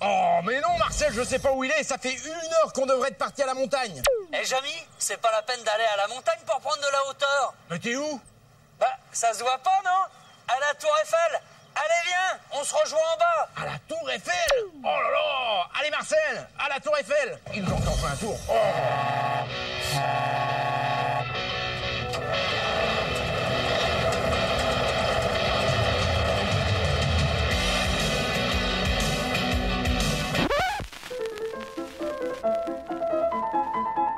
Oh, mais non, Marcel, je sais pas où il est. Ça fait une heure qu'on devrait être parti à la montagne. Eh, Jamy, c'est pas la peine d'aller à la montagne pour prendre de la hauteur. Mais t'es où? Bah, ça se voit pas, non? À la Tour Eiffel. Allez, viens, on se rejoint en bas. À la Tour Eiffel? Oh là là Allez, Marcel, à la Tour Eiffel Il nous fait un tour. Oh.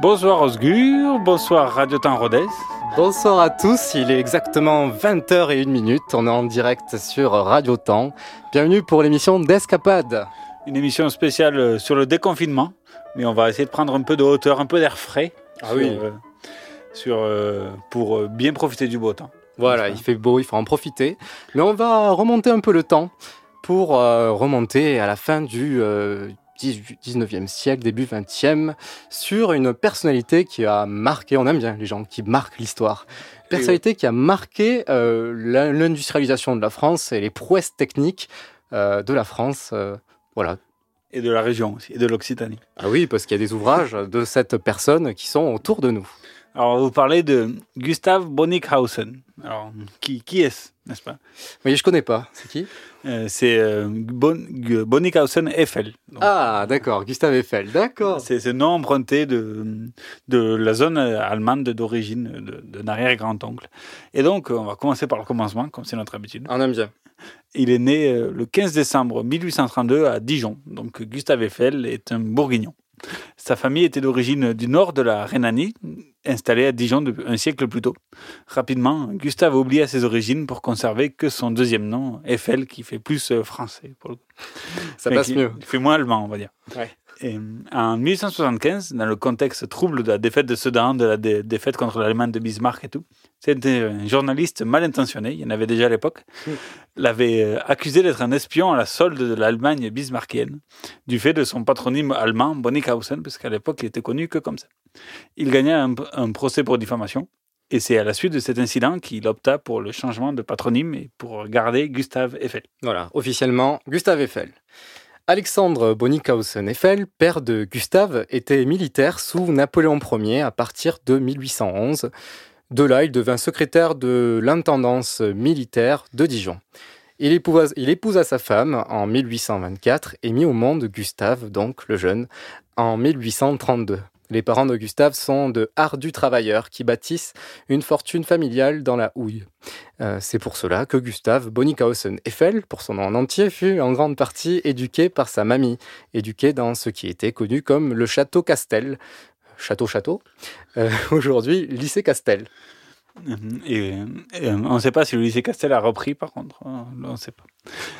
Bonsoir Osgur, bonsoir Radio Temps Rodez. Bonsoir à tous, il est exactement 20h01 on est en direct sur Radio Temps. Bienvenue pour l'émission d'Escapade. Une émission spéciale sur le déconfinement mais on va essayer de prendre un peu de hauteur, un peu d'air frais. Ah sur, oui. Euh, sur, euh, pour bien profiter du beau temps. Voilà, il fait beau, il faut en profiter. Mais on va remonter un peu le temps pour euh, remonter à la fin du 19e siècle, début 20e, sur une personnalité qui a marqué, on aime bien les gens qui marquent l'histoire, personnalité qui a marqué l'industrialisation de la France et les prouesses techniques de la France. voilà, et de la région aussi, et de l'Occitanie. Ah oui, parce qu'il y a des ouvrages de cette personne qui sont autour de nous. Alors, vous parlez de Gustav Bonnickhausen. Alors, qui, qui est-ce, n'est-ce pas? Oui, je connais pas. C'est qui? Euh, C'est euh, bon, Bonnickhausen Eiffel. Donc, ah, d'accord, Gustave Eiffel, d'accord. C'est ce nom emprunté de, de la zone allemande d'origine de, de arrière-grand-oncle. Et donc, on va commencer par le commencement, comme c'est notre habitude. On aime bien. Il est né le 15 décembre 1832 à Dijon. Donc, Gustave Eiffel est un bourguignon. Sa famille était d'origine du nord de la Rhénanie, installée à Dijon un siècle plus tôt. Rapidement, Gustave oublia ses origines pour conserver que son deuxième nom, Eiffel, qui fait plus français. Pour le coup. Ça passe qui, mieux. Il fait moins allemand, on va dire. Ouais. Et en 1875, dans le contexte trouble de la défaite de Sedan, de la dé défaite contre l'Allemagne de Bismarck et tout, c'était un journaliste mal intentionné, il y en avait déjà à l'époque, l'avait accusé d'être un espion à la solde de l'Allemagne bismarckienne, du fait de son patronyme allemand Bonnickhausen, parce qu'à l'époque il était connu que comme ça. Il gagna un, un procès pour diffamation, et c'est à la suite de cet incident qu'il opta pour le changement de patronyme et pour garder Gustave Eiffel. Voilà, officiellement Gustave Eiffel. Alexandre Bonnickhausen Eiffel, père de Gustave, était militaire sous Napoléon Ier à partir de 1811. De là, il devint secrétaire de l'intendance militaire de Dijon. Il épousa, il sa femme en 1824 et mit au monde Gustave, donc le jeune, en 1832. Les parents de Gustave sont de ardus travailleurs qui bâtissent une fortune familiale dans la houille. Euh, c'est pour cela que Gustave Bonnickhausen Eiffel, pour son nom en entier, fut en grande partie éduqué par sa mamie, éduqué dans ce qui était connu comme le château Castel, château-château, euh, aujourd'hui lycée Castel. Et, et on ne sait pas si le lycée Castel a repris, par contre. On ne sait pas.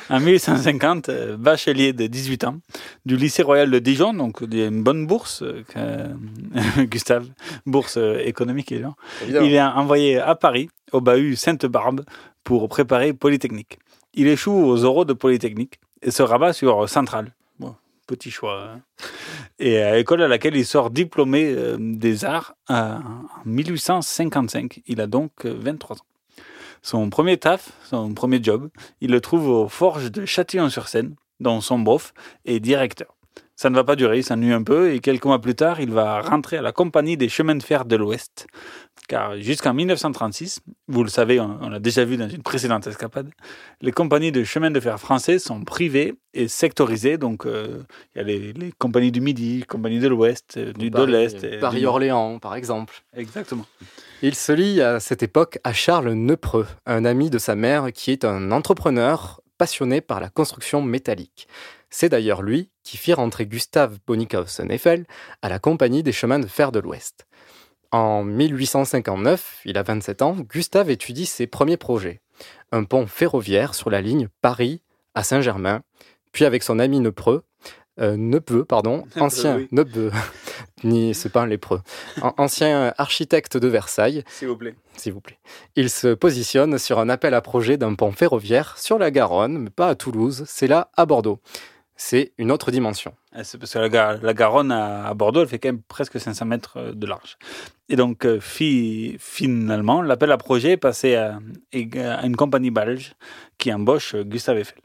En 1850, euh, bachelier de 18 ans du lycée royal de Dijon, donc il y a une bonne bourse, euh, Gustave, bourse économique. Évidemment. Il est envoyé à Paris, au bahut Sainte-Barbe, pour préparer Polytechnique. Il échoue aux oraux de Polytechnique et se rabat sur Centrale. Petit choix. hein. Et à l'école à laquelle il sort diplômé euh, des arts euh, en 1855. Il a donc euh, 23 ans. Son premier taf, son premier job, il le trouve aux forges de Châtillon-sur-Seine, dont son bof est directeur. Ça ne va pas durer, il s'ennuie un peu et quelques mois plus tard, il va rentrer à la compagnie des chemins de fer de l'Ouest, car jusqu'en 1936, vous le savez, on, on l'a déjà vu dans une précédente escapade, les compagnies de chemin de fer français sont privées et sectorisées. Donc, euh, il y a les, les compagnies du Midi, les compagnies de l'Ouest, euh, du de l'Est. du Paris-Orléans, par exemple. Exactement. Il se lie à cette époque à Charles Neupreux, un ami de sa mère qui est un entrepreneur passionné par la construction métallique. C'est d'ailleurs lui qui fit rentrer Gustave Bonnickhausen Eiffel à la Compagnie des chemins de fer de l'Ouest. En 1859, il a 27 ans, Gustave étudie ses premiers projets. Un pont ferroviaire sur la ligne Paris à Saint-Germain, puis avec son ami euh, Neupeux, pardon, ancien oui. Neupeux, ni c'est pas un lépreux, An- ancien architecte de Versailles, S'il vous plaît. s'il vous plaît. Il se positionne sur un appel à projet d'un pont ferroviaire sur la Garonne, mais pas à Toulouse, c'est là à Bordeaux. C'est une autre dimension. Ah, C'est parce que la, Gar- la Garonne à, Bordeaux, elle fait quand même presque 500 mètres euh, de large. Et donc, euh, fi- finalement, l'appel à projet est passé à, à une compagnie belge qui embauche euh, Gustave Eiffel.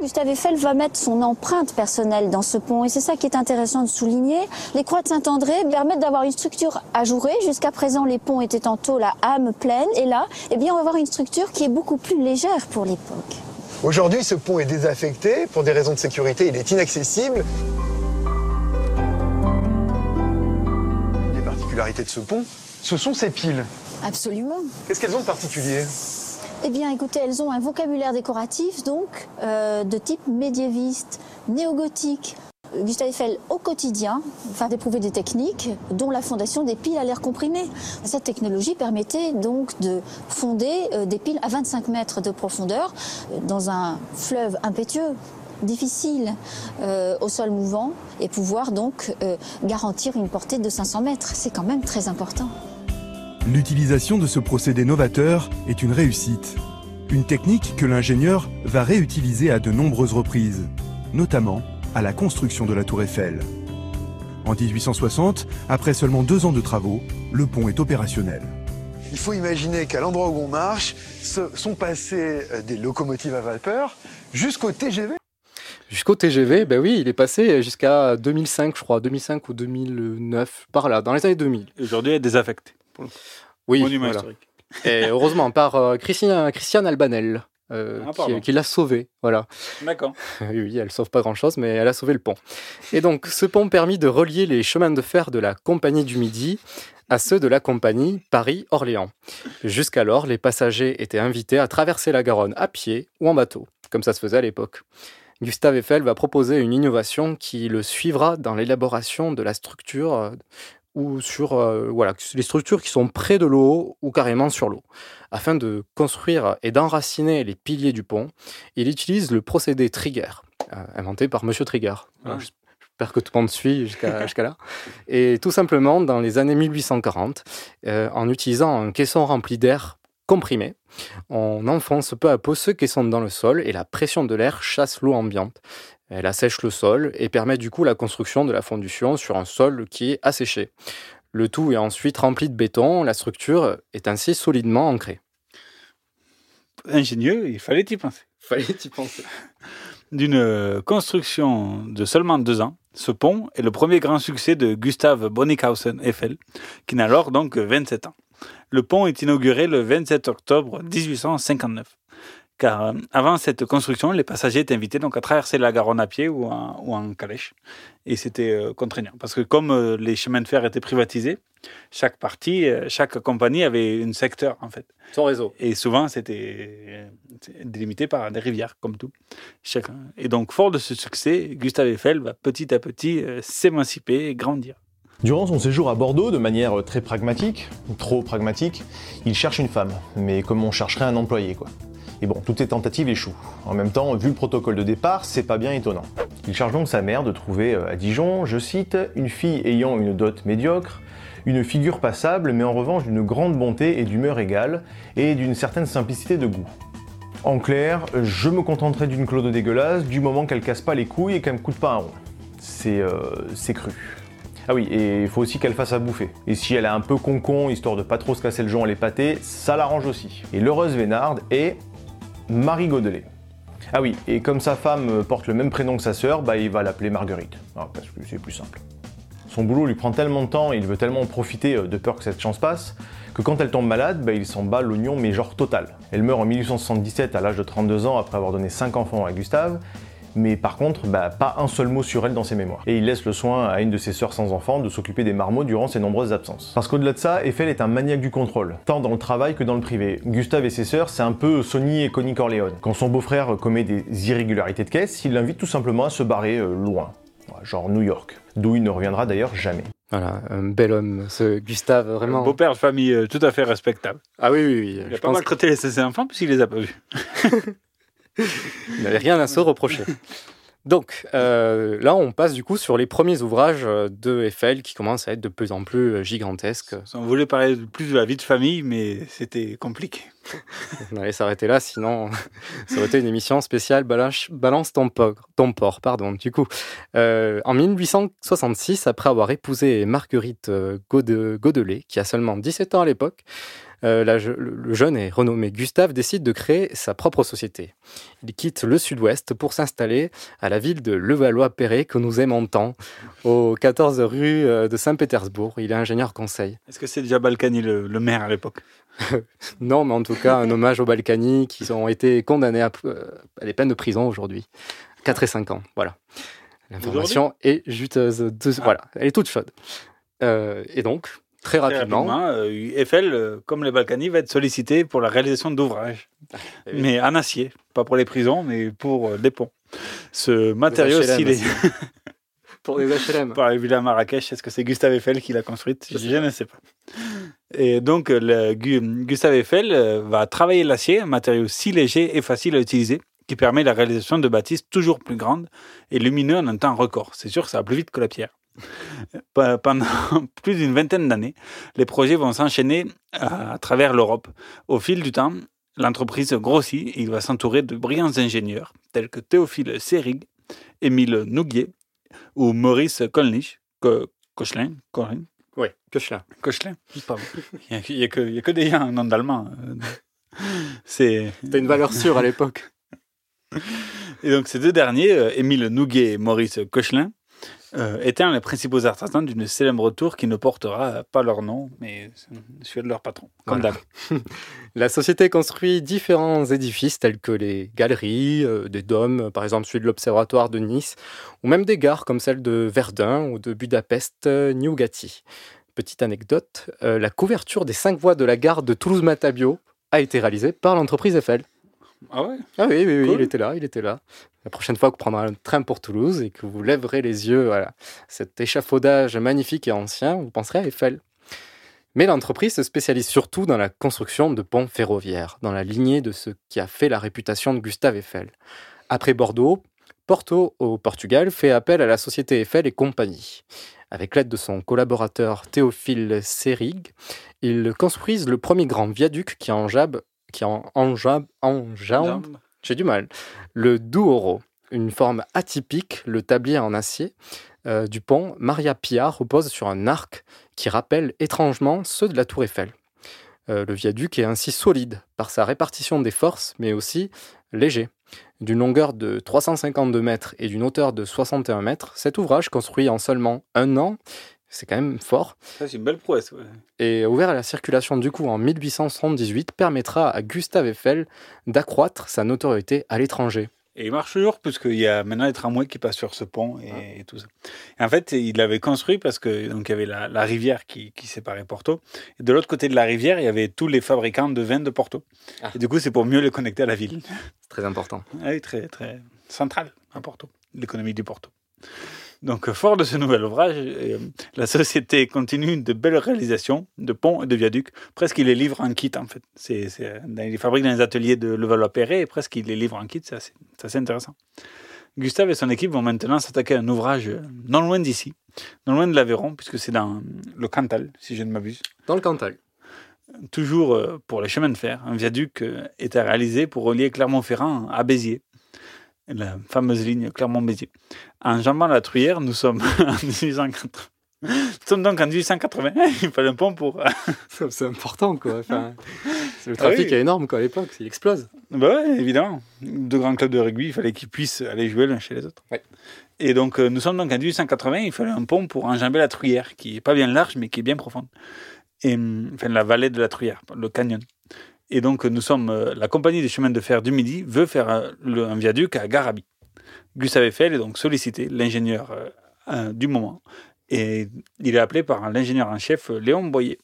Gustave Eiffel va mettre son empreinte personnelle dans ce pont et c'est ça qui est intéressant de souligner. Les croix de Saint-André permettent d'avoir une structure ajourée. Jusqu'à présent, les ponts étaient en tôle à âme pleine et là, eh bien, on va avoir une structure qui est beaucoup plus légère pour l'époque. Aujourd'hui, ce pont est désaffecté. Pour des raisons de sécurité, il est inaccessible. Une des particularités de ce pont, ce sont ses piles. Absolument. Qu'est-ce qu'elles ont de particulier? Eh bien, écoutez, elles ont un vocabulaire décoratif, donc, euh, de type médiéviste, néo-gothique. Gustave Eiffel, au quotidien, va d'éprouver des techniques, dont la fondation des piles à l'air comprimé. Cette technologie permettait donc de fonder euh, des piles à 25 mètres de profondeur euh, dans un fleuve impétueux difficile euh, au sol mouvant et pouvoir donc garantir une portée de 500 mètres. C'est quand même très important. L'utilisation de ce procédé novateur est une réussite. Une technique que l'ingénieur va réutiliser à de nombreuses reprises, notamment à la construction de la tour Eiffel. En 1860, après seulement deux ans de travaux, le pont est opérationnel. Il faut imaginer qu'à l'endroit où on marche, se- sont passées euh, des locomotives à vapeur jusqu'au TGV. Jusqu'au TGV, ben oui, il est passé jusqu'à 2005, je crois, 2005 ou 2009, par là, dans les années 2000. Aujourd'hui, elle est désaffectée. pour le coup. Oui, voilà. historique. Et heureusement, par euh, Christiane, Christiane Albanel, euh, Ah, qui, qui l'a sauvé. Voilà. D'accord. Oui, oui, elle sauve pas grand-chose, mais elle a sauvé le pont. Et donc, ce pont permit de relier les chemins de fer de la Compagnie du Midi à ceux de la Compagnie Paris-Orléans. Jusqu'alors, les passagers étaient invités à traverser la Garonne à pied ou en bateau, comme ça se faisait à l'époque. Gustave Eiffel va proposer une innovation qui le suivra dans l'élaboration de la structure euh, ou sur euh, voilà, les structures qui sont près de l'eau ou carrément sur l'eau. Afin de construire et d'enraciner les piliers du pont, il utilise le procédé Trigger, euh, inventé par Monsieur Trigger. Ah. J'espère que tout le monde suit jusqu'à jusqu'à là. Et tout simplement, dans les années 1840, euh, en utilisant un caisson rempli d'air comprimé, on enfonce peu à peu ce caisson dans le sol et la pression de l'air chasse l'eau ambiante. Elle assèche le sol et permet du coup la construction de la fondution sur un sol qui est asséché. Le tout est ensuite rempli de béton, la structure est ainsi solidement ancrée. Ingénieux, il fallait y penser. Fallait y penser. D'une euh, construction de seulement deux ans, ce pont est le premier grand succès de Gustave Bonnickhausen Eiffel, qui n'a alors donc que 27 ans. Le pont est inauguré le 27 octobre 1859. Car euh, avant cette construction, les passagers étaient invités donc à traverser la Garonne à pied ou en, ou en calèche. Et c'était euh, contraignant. Parce que comme euh, les chemins de fer étaient privatisés, chaque partie, chaque compagnie avait un secteur en fait. Son réseau. Et souvent, c'était délimité par des rivières, comme tout. Chacun. Et donc, fort de ce succès, Gustave Eiffel va petit à petit s'émanciper et grandir. Durant son séjour à Bordeaux, de manière très pragmatique, trop pragmatique, il cherche une femme, mais comme on chercherait un employé, quoi. Et bon, toutes ses tentatives échouent. En même temps, vu le protocole de départ, c'est pas bien étonnant. Il charge donc sa mère de trouver euh, à Dijon, je cite, une fille ayant une dot médiocre, une figure passable, mais en revanche d'une grande bonté et d'humeur égale, et d'une certaine simplicité de goût. En clair, je me contenterai d'une Claude dégueulasse du moment qu'elle casse pas les couilles et qu'elle me coûte pas un rond. C'est euh, c'est cru. Ah oui, et il faut aussi qu'elle fasse à bouffer. Et si elle est un peu concon, histoire de pas trop se casser le jonc à les pâtés, ça l'arrange aussi. Et l'heureuse Vénarde est Marie Godelet. Ah oui, et comme sa femme porte le même prénom que sa sœur, bah il va l'appeler Marguerite. Ah, parce que c'est plus simple. Son boulot lui prend tellement de temps et il veut tellement en profiter euh, de peur que cette chance passe, que quand elle tombe malade, bah, il s'en bat l'oignon mais genre total. Elle meurt en 1877 à l'âge de 32 ans après avoir donné 5 enfants à Gustave, mais par contre, bah, pas un seul mot sur elle dans ses mémoires. Et il laisse le soin à une de ses sœurs sans enfants de s'occuper des marmots durant ses nombreuses absences. Parce qu'au-delà de ça, Eiffel est un maniaque du contrôle, tant dans le travail que dans le privé. Gustave et ses sœurs, c'est un peu Sonny et Connie Corleone. Quand son beau-frère commet des irrégularités de caisse, il l'invite tout simplement à se barrer euh, loin, genre New York, d'où il ne reviendra d'ailleurs jamais. Voilà, un bel homme, ce Gustave, vraiment. Beau-père de famille euh, tout à fait respectable. Ah oui, oui, oui. Il a je pas pense maltraité ses enfants puisqu'il les a pas vus. qu'il n'avait rien à se reprocher. Donc euh, là, on passe du coup sur les premiers ouvrages euh, de Eiffel qui commencent à être de plus en plus euh, gigantesques. On voulait parler plus de la vie de famille, mais c'était compliqué. On allait s'arrêter là, sinon ça aurait été une émission spéciale Balance, balance ton, po- ton porc. Pardon. Du coup, euh, en 1866, après avoir épousé Marguerite Gode- Godelet, qui a seulement 17 ans à l'époque, euh, la le jeune et renommé Gustave décide de créer sa propre société. Il quitte le sud-ouest pour s'installer à la ville de Levallois-Perret, que nous aimons tant, au 14 rue euh, de Saint-Pétersbourg. Il est ingénieur conseil. Est-ce que c'est déjà Balkany le, le maire à l'époque? Non, mais en tout cas, un hommage aux Balkany qui ont été condamnés à, euh, à des peines de prison aujourd'hui. 4 et 5 ans, voilà. L'information est juteuse. de- Voilà, elle est toute chaude. Euh, et donc, très Très rapidement, euh, Eiffel, euh, comme les Balkany, va être sollicité pour la réalisation d'ouvrages. Eh. Mais en acier. Pas pour les prisons, mais pour euh, des ponts. Ce matériau stylé aussi. pour les HLM. par la villa Marrakech, est-ce que c'est Gustave Eiffel qui l'a construite? Je ne sais pas. Et donc, euh, le Gustave Eiffel euh, va travailler l'acier, un matériau si léger et facile à utiliser, qui permet la réalisation de bâtisses toujours plus grandes et lumineux en un temps record. C'est sûr que ça va plus vite que la pierre. Pe- Pendant plus d'une vingtaine d'années, les projets vont s'enchaîner à, à travers l'Europe. Au fil du temps, l'entreprise grossit et il va s'entourer de brillants ingénieurs tels que Théophile Seyrig, Émile Nouguier ou Maurice Kolnich, Co- Cochelin, Corin, Oui, Cochelin. Cochelin, pardon. Il n'y a, que- a que des gens, nom d'allemand. euh, C'est... C'était une valeur sûre à l'époque. Et donc ces deux derniers, euh, Émile Nouguet et Maurice Cochelin, euh, étaient les principaux artisans d'une célèbre tour qui ne portera pas leur nom, mais celui de leur patron, comme Voilà. d'hab. La société construit différents édifices tels que les galeries, euh, des dômes, par exemple celui de l'Observatoire de Nice, ou même des gares comme celle de Verdun ou de Budapest euh, Niugati. Petite anecdote, euh, la couverture des cinq voies de la gare de Toulouse-Matabio a été réalisée par l'entreprise Eiffel. Ah ouais? Ah oui, oui, oui, Cool. il était là, il était là. La prochaine fois que vous prendrez un train pour Toulouse et que vous lèverez les yeux, voilà, cet échafaudage magnifique et ancien, vous penserez à Eiffel. Mais l'entreprise se spécialise surtout dans la construction de ponts ferroviaires, dans la lignée de ce qui a fait la réputation de Gustave Eiffel. Après Bordeaux, Porto au Portugal fait appel à la société Eiffel et compagnie. Avec l'aide de son collaborateur Théophile Seyrig, ils construisent le premier grand viaduc qui enjabe, qui en, enjambe, Jambe. j'ai du mal, le Douro, une forme atypique, le tablier en acier euh, du pont Maria Pia repose sur un arc qui rappelle étrangement ceux de la tour Eiffel. Euh, le viaduc est ainsi solide par sa répartition des forces, mais aussi léger. D'une longueur de 352 mètres et d'une hauteur de 61 mètres, cet ouvrage, construit en seulement un an, c'est quand même fort, Ça, c'est une belle prouesse. ouais. et ouvert à la circulation du coup en 1878, permettra à Gustave Eiffel d'accroître sa notoriété à l'étranger. Et il marche toujours, puisqu'il y a maintenant les tramways qui passent sur ce pont et, et tout ça. Et en fait, il l'avait construit parce que donc il y avait la, la rivière qui, qui séparait Porto. Et de l'autre côté de la rivière, il y avait tous les fabricants de vin de Porto. Ah. Et du coup, c'est pour mieux les connecter à la ville. C'est très important. Ah oui, très, très central à Porto, l'économie du Porto. Donc, fort de ce nouvel ouvrage, euh, la société continue de belles réalisations de ponts et de viaducs. Presque, il les livre en kit, en fait. C'est, il les fabrique dans les ateliers de Levallois-Perret et presque, il les livre en kit. C'est assez, c'est assez intéressant. Gustave et son équipe vont maintenant s'attaquer à un ouvrage non loin d'ici, non loin de l'Aveyron, puisque c'est dans le Cantal, si je ne m'abuse. Dans le Cantal. Toujours euh, pour les chemins de fer, un viaduc euh, était réalisé pour relier Clermont-Ferrand à Béziers, la fameuse ligne Clermont-Béziers. En jambant la Truyère, nous sommes en 1880. Nous sommes donc en 1880. Il fallait un pont pour. C'est important, quoi. Enfin, le Ah trafic oui. est énorme, quoi, à l'époque. Il explose. bah ouais, évidemment. Deux grands clubs de rugby, il fallait qu'ils puissent aller jouer l'un chez les autres. Ouais. Et donc, euh, nous sommes donc en 1880, il fallait un pont pour enjamber la Truyère, qui est pas bien large, mais qui est bien profonde. Et, hum, enfin, la vallée de la Truyère, le canyon. Et donc, nous sommes, euh, la compagnie des chemins de fer du Midi veut faire le- un viaduc à Garabi. Gustave Eiffel est donc sollicité, l'ingénieur euh, du moment, et il est appelé par l'ingénieur en chef euh, Léon Boyer.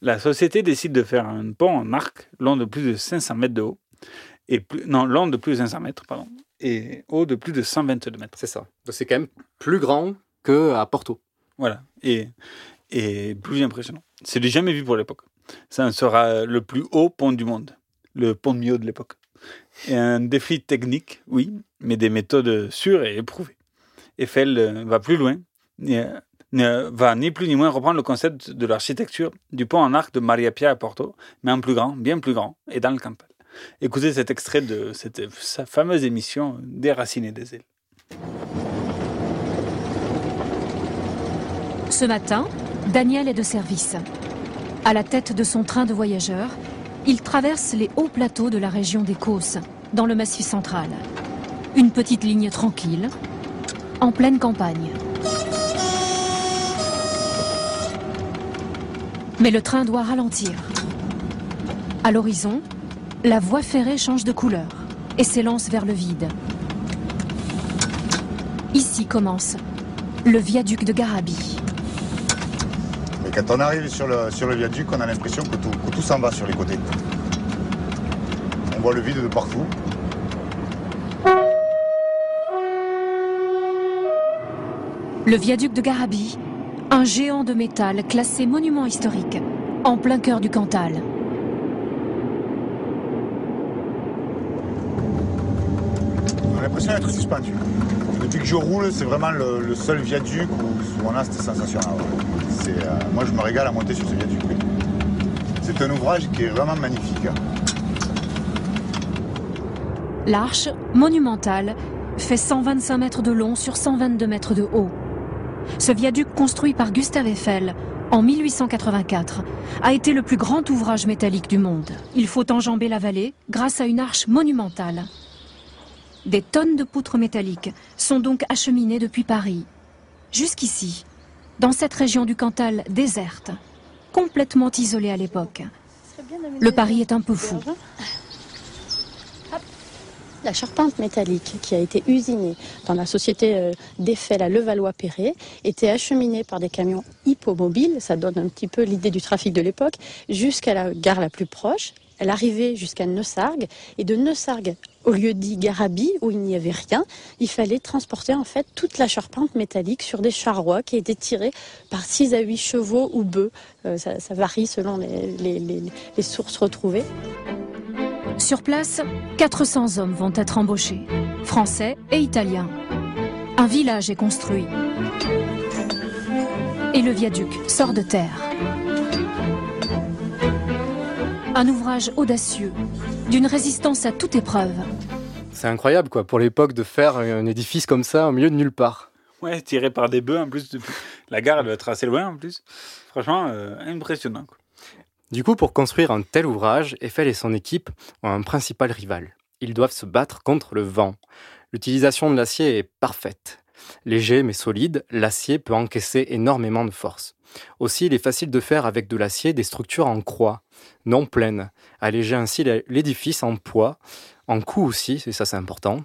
La société décide de faire un pont en arc long de plus de 500 mètres de haut, et plus, non, long de plus de 500 mètres, pardon, et haut de plus de 122 mètres. C'est ça. C'est quand même plus grand qu'à Porto. Voilà, et, et plus impressionnant. C'est du jamais vu pour l'époque. Ça sera le plus haut pont du monde, le pont de Millau de l'époque. Et un défi technique, oui, mais des méthodes sûres et éprouvées. Eiffel euh, va plus loin, et, euh, va ni plus ni moins reprendre le concept de l'architecture du pont en arc de Maria Pia à Porto, mais en plus grand, bien plus grand, et dans le Cantal. Écoutez cet extrait de cette sa fameuse émission Déraciné des ailes. Ce matin, Daniel est de service. À la tête de son train de voyageurs, il traverse les hauts plateaux de la région des Causses, dans le Massif central. Une petite ligne tranquille, en pleine campagne. Mais le train doit ralentir. À l'horizon, la voie ferrée change de couleur et s'élance vers le vide. Ici commence le viaduc de Garabi. Quand on arrive sur le, sur le viaduc, on a l'impression que tout, que tout s'en va sur les côtés. On voit le vide de partout. Le viaduc de Garabi, un géant de métal classé monument historique, en plein cœur du Cantal. On a l'impression d'être suspendu. Depuis que je roule, c'est vraiment le, seul viaduc où, on a cette. C'est, euh, moi, je me régale à monter sur ce viaduc. C'est un ouvrage qui est vraiment magnifique. L'arche, monumentale, fait 125 mètres de long sur 122 mètres de haut. Ce viaduc construit par Gustave Eiffel en 1884 a été le plus grand ouvrage métallique du monde. Il faut enjamber la vallée grâce à une arche monumentale. Des tonnes de poutres métalliques sont donc acheminées depuis Paris jusqu'ici, dans cette région du Cantal déserte, complètement isolée à l'époque. Le Paris est un peu fou. La charpente métallique qui a été usinée dans la société euh, d'Eiffel à Levallois-Perret était acheminée par des camions hippomobiles, ça donne un petit peu l'idée du trafic de l'époque, jusqu'à la gare la plus proche. Elle arrivait jusqu'à Neussargues et de Neussargues au lieu dit Garabi où il n'y avait rien, il fallait transporter en fait toute la charpente métallique sur des charrois qui étaient tirés par 6 à 8 chevaux ou bœufs. Euh, ça, varie selon les sources retrouvées. Sur place, 400 hommes vont être embauchés, français et italiens. Un village est construit. Et le viaduc sort de terre. Un ouvrage audacieux, d'une résistance à toute épreuve. C'est incroyable, quoi, pour l'époque, de faire un édifice comme ça au milieu de nulle part. Ouais, tiré par des bœufs en plus. La gare, elle doit être assez loin en plus. Franchement, euh, impressionnant. quoi. Du coup, pour construire un tel ouvrage, Eiffel et son équipe ont un principal rival. Ils doivent se battre contre le vent. L'utilisation de l'acier est parfaite. Léger mais solide, l'acier peut encaisser énormément de force. Aussi, il est facile de faire avec de l'acier des structures en croix, non pleines, alléger ainsi l'édifice en poids, en coût aussi, et ça c'est important,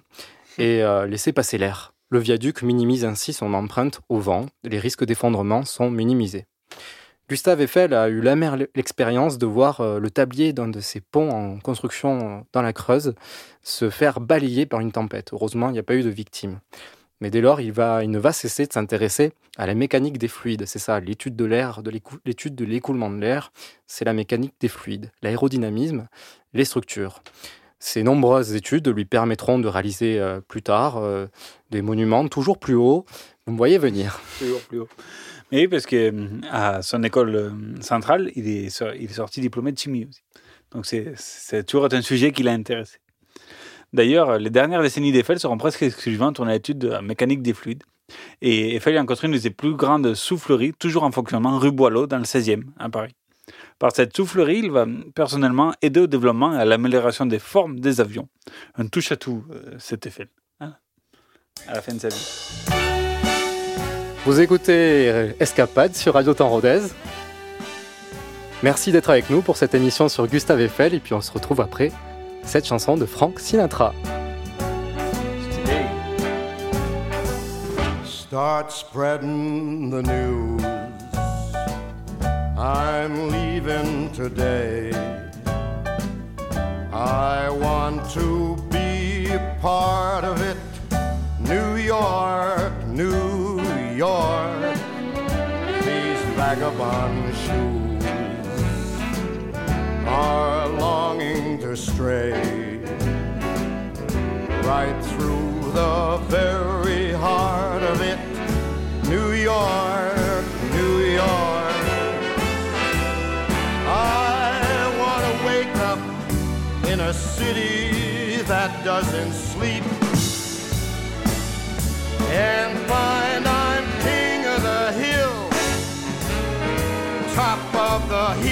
et euh, laisser passer l'air. Le viaduc minimise ainsi son empreinte au vent, les risques d'effondrement sont minimisés. Gustave Eiffel a eu l'amère l'expérience de voir euh, le tablier d'un de ses ponts en construction dans la Creuse se faire balayer par une tempête. Heureusement, il n'y a pas eu de victimes. Mais dès lors, il, ne va cesser de s'intéresser à la mécanique des fluides. C'est ça, l'étude de l'air, l'étude de l'écoulement de l'air, c'est la mécanique des fluides, l'aérodynamisme, les structures. Ces nombreuses études lui permettront de réaliser euh, plus tard euh, des monuments toujours plus hauts. Vous me voyez venir. Toujours plus haut. Mais oui, parce que euh, à son école centrale, il est, il est sorti diplômé de chimie aussi. Donc c'est toujours un sujet qui l'a intéressé. D'ailleurs, les dernières décennies d'Eiffel seront presque exclusivement tournées à l'étude de la mécanique des fluides. Et Eiffel en construit une de ses plus grandes souffleries, toujours en fonctionnement, rue Boileau, dans le 16e, à Paris. Par cette soufflerie, il va personnellement aider au développement et à l'amélioration des formes des avions. Un touche-à-tout, euh, cet Eiffel. Hein à la fin de sa vie. Vous écoutez Escapade sur Radio Temps. Merci d'être avec nous pour cette émission sur Gustave Eiffel et puis on se retrouve après cette chanson de Frank Sinatra. Start spreading the news. I'm leaving today. I want to be part of it. New York, New York. These vagabond shoes are longing to stray right through the very heart of it. New York, New York. I want to wake up in a city that doesn't sleep and find I'm king of the hill, top of the heap.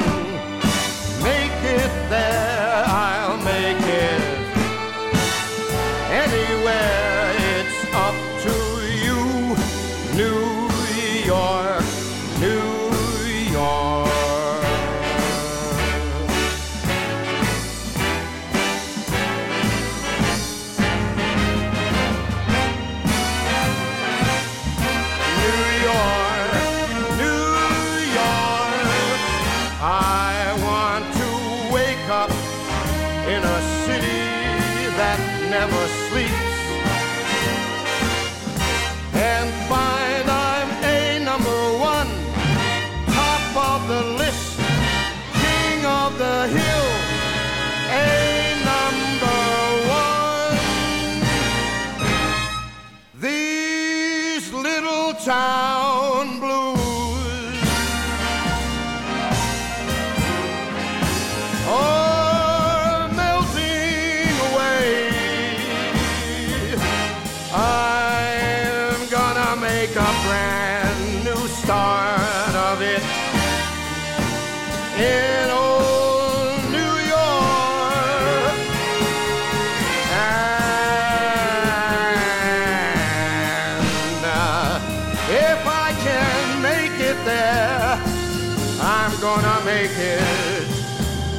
gonna make it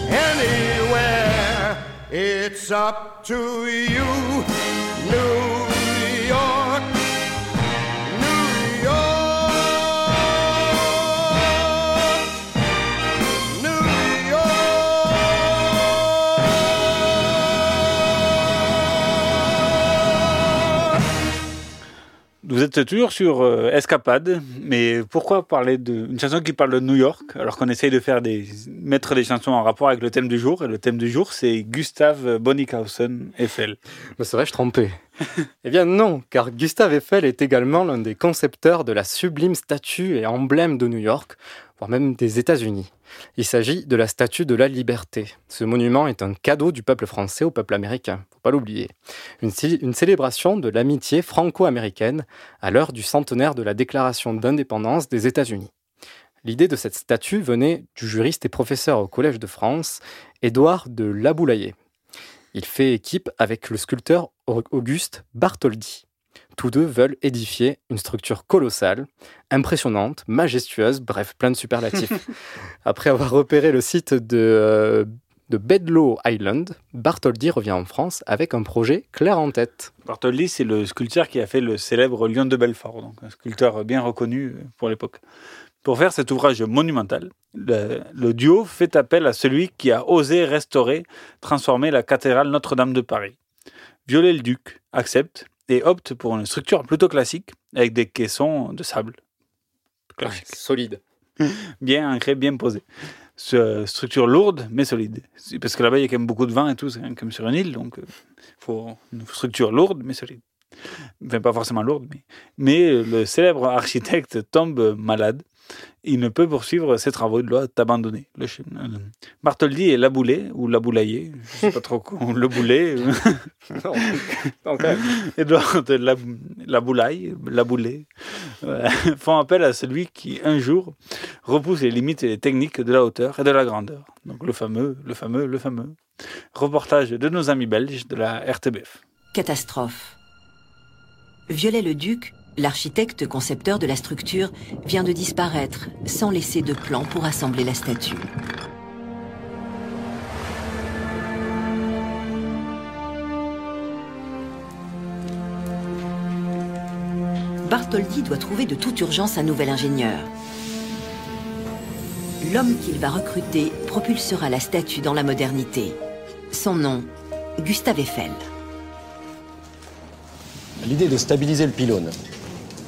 anywhere. It's up to you, New Vous êtes toujours sur euh, Escapade, mais pourquoi parler d'une chanson qui parle de New York alors qu'on essaye de faire des mettre des chansons en rapport avec le thème du jour et le thème du jour c'est Gustave Bonnickhausen Eiffel. Me serais-je trompé Eh bien non, car Gustave Eiffel est également l'un des concepteurs de la sublime statue et emblème de New York, même des États-Unis. Il s'agit de la Statue de la Liberté. Ce monument est un cadeau du peuple français au peuple américain, faut pas l'oublier. Une célébration de l'amitié franco-américaine à l'heure du centenaire de la déclaration d'indépendance des États-Unis. L'idée de cette statue venait du juriste et professeur au Collège de France, Édouard de Laboulaye. Il fait équipe avec le sculpteur Auguste Bartholdi. Tous deux veulent édifier une structure colossale, impressionnante, majestueuse, bref, plein de superlatifs. Après avoir repéré le site de, euh, de Bedloe Island, Bartholdi revient en France avec un projet clair en tête. Bartholdi c'est le sculpteur qui a fait le célèbre Lion de Belfort, donc un sculpteur bien reconnu pour l'époque. Pour faire cet ouvrage monumental, le, le duo fait appel à celui qui a osé restaurer, transformer la cathédrale Notre-Dame de Paris. Viollet-le-Duc accepte et opte pour une structure plutôt classique avec des caissons de sable. Classique. solide. Bien ancré, bien posé. Ce- structure lourde mais solide. Parce que là-bas, il y a quand même beaucoup de vent et tout, c'est même sur une île, donc il faut une structure lourde mais solide. Enfin pas forcément lourde, mais, mais le célèbre architecte tombe malade. Il ne peut poursuivre ses travaux, il doit abandonner. Le ch- euh, Bartholdi est laboulé, ou laboulaillé, je sais pas trop quoi, le boulet. Non, non, quand même. Edouard de la, la boulaille, la boulée, euh, font appel à celui qui, un jour, repousse les limites et les techniques de la hauteur et de la grandeur. Donc le fameux, le fameux, le fameux. Reportage de nos amis belges de la RTBF. Catastrophe. Viollet-le-Duc, l'architecte concepteur de la structure, vient de disparaître sans laisser de plan pour assembler la statue. Bartholdi doit trouver de toute urgence un nouvel ingénieur. L'homme qu'il va recruter propulsera la statue dans la modernité. Son nom, Gustave Eiffel. L'idée de stabiliser le pylône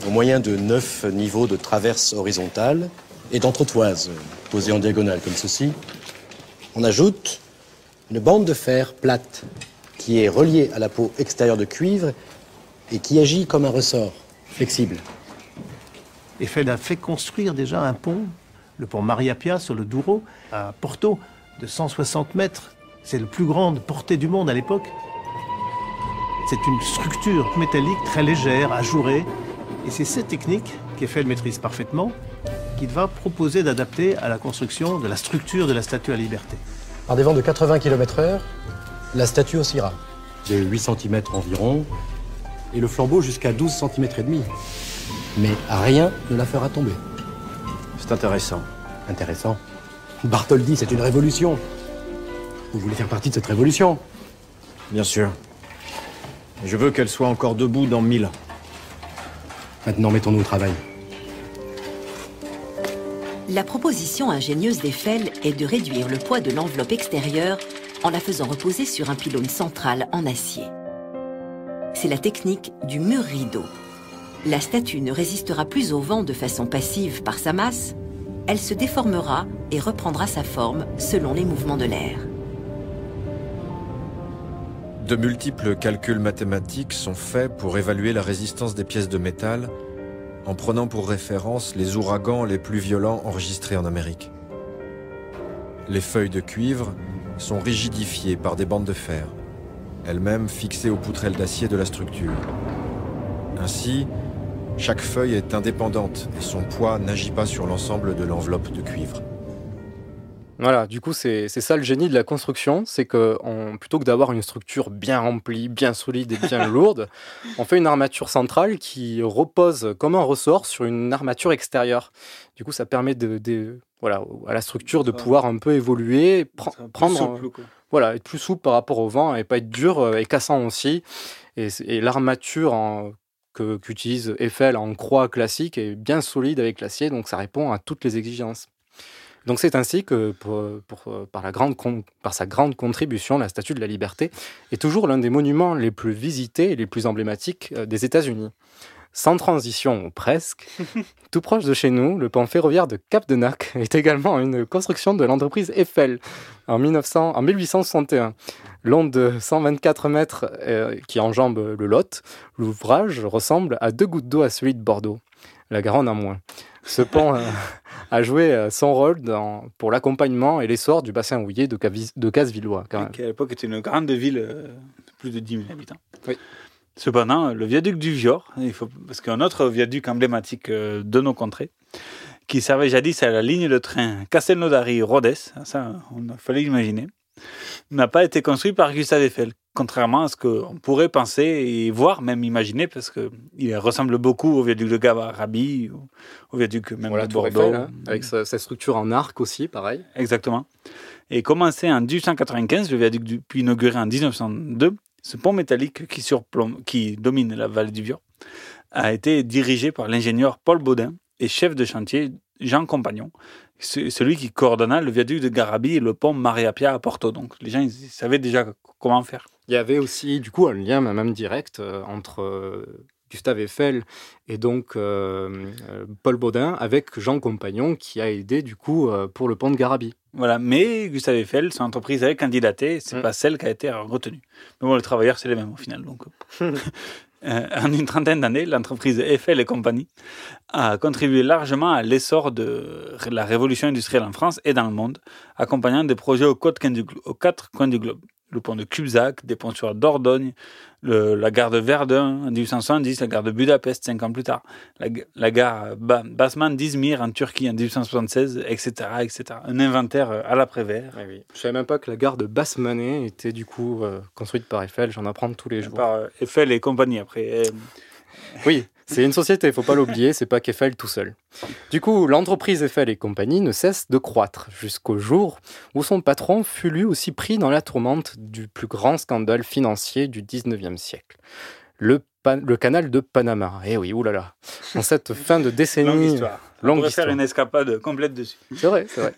au moyen de neuf niveaux de traverse horizontale et d'entretoises posées en diagonale comme ceci. On ajoute une bande de fer plate qui est reliée à la peau extérieure de cuivre et qui agit comme un ressort flexible. Eiffel a fait construire déjà un pont, le pont Maria Pia sur le Douro, à Porto, de 160 mètres. C'est le plus grande portée du monde à l'époque. C'est une structure métallique très légère, ajourée. Et c'est cette technique qu'Eiffel maîtrise parfaitement qu'il va proposer d'adapter à la construction de la structure de la Statue à la Liberté. Par des vents de 80 km/h, la statue oscillera de 8 cm environ et le flambeau jusqu'à 12 cm et demi. Mais rien ne la fera tomber. C'est intéressant. Intéressant. Bartholdi, c'est une révolution. Vous voulez faire partie de cette révolution? Bien sûr. Je veux qu'elle soit encore debout dans mille ans. Maintenant, mettons-nous au travail. La proposition ingénieuse d'Eiffel est de réduire le poids de l'enveloppe extérieure en la faisant reposer sur un pylône central en acier. C'est la technique du mur rideau. La statue ne résistera plus au vent de façon passive par sa masse, elle se déformera et reprendra sa forme selon les mouvements de l'air. De multiples calculs mathématiques sont faits pour évaluer la résistance des pièces de métal en prenant pour référence les ouragans les plus violents enregistrés en Amérique. Les feuilles de cuivre sont rigidifiées par des bandes de fer, elles-mêmes fixées aux poutrelles d'acier de la structure. Ainsi, chaque feuille est indépendante et son poids n'agit pas sur l'ensemble de l'enveloppe de cuivre. Voilà, du coup, c'est c'est ça le génie de la construction, c'est que on- plutôt que d'avoir une structure bien remplie, bien solide et bien lourde, on fait une armature centrale qui repose comme un ressort sur une armature extérieure. Du coup, ça permet de, de- voilà, à la structure de pouvoir un peu évoluer, pre- prendre, souple, quoi. voilà, être plus souple par rapport au vent et pas être dur euh, et cassant aussi. Et, l'armature en- que- qu'utilise Eiffel en croix classique est bien solide avec l'acier, donc ça répond à toutes les exigences. Donc c'est ainsi que, pour- pour- par, la grande con- par sa grande contribution, la Statue de la Liberté est toujours l'un des monuments les plus visités et les plus emblématiques euh, des États-Unis. Sans transition, ou presque, tout proche de chez nous, le pont ferroviaire de Cap de Nac est également une construction de l'entreprise Eiffel en, 1900, en 1861. Long de 124 mètres euh, qui enjambe le Lot, l'ouvrage ressemble à deux gouttes d'eau à celui de Bordeaux. La Garonne en moins. Ce pont euh, a joué euh, son rôle dans- pour l'accompagnement et l'essor du bassin houillé de, Cavis- de Casse-Villois. quand même. qui à l'époque était une grande ville, euh, de plus de 10 000 habitants. Cependant, le viaduc du Vior, il faut, parce qu'un autre viaduc emblématique euh, de nos contrées, qui servait jadis à la ligne de train Castelnaudary-Rodez, ça, on a fallu imaginer, n'a pas été construit par Gustave Eiffel, contrairement à ce qu'on pourrait penser et voir, même imaginer, parce qu'il ressemble beaucoup au viaduc de Gavarabi, au, viaduc même Voilà, de Bordeaux. Eiffel, hein, avec sa, sa structure en arc aussi, pareil. Exactement. Et commencé en 1895, le viaduc du, puis inauguré en 1902, ce pont métallique qui, surplombe, qui domine la vallée du Vior a été dirigé par l'ingénieur Paul Baudin et chef de chantier Jean Compagnon, ce- celui qui coordonna le viaduc de Garabi et le pont Maria Pia à Porto. Donc les gens ils savaient déjà comment faire. Il y avait aussi du coup un lien même direct euh, entre euh, Gustave Eiffel et donc euh, Paul Baudin avec Jean Compagnon qui a aidé du coup pour le pont de Garabi. Voilà, mais Gustave Eiffel, son entreprise avait candidaté, c'est pas celle qui a été retenue. Mais bon, les travailleurs, c'est les mêmes au final. Donc. En une trentaine d'années, l'entreprise Eiffel et compagnie a contribué largement à l'essor de la révolution industrielle en France et dans le monde, accompagnant des projets du aux quatre coins du globe. Le pont de Cubzac, des ponts sur Dordogne, le- la gare de Verdun en 1870, la gare de Budapest cinq ans plus tard, la, la gare Ba- Basman d'Izmir en Turquie en 1876, etc., etc. Un inventaire euh, à l'après-vert. Je savais même pas que la gare de Basse-Manet était du coup euh, construite par Eiffel, j'en apprends tous les jours. Par euh, Eiffel et compagnie après. Oui, c'est une société, il faut pas l'oublier, c'est pas qu'Eiffel tout seul. Du coup, l'entreprise Eiffel et compagnie ne cesse de croître jusqu'au jour où son patron fut lui aussi pris dans la tourmente du plus grand scandale financier du 19e siècle. Le, canal de Panama. Eh oui, oulala. En cette fin de décennie. Longue histoire. On pourrait histoire. faire une escapade complète dessus. C'est vrai, c'est vrai.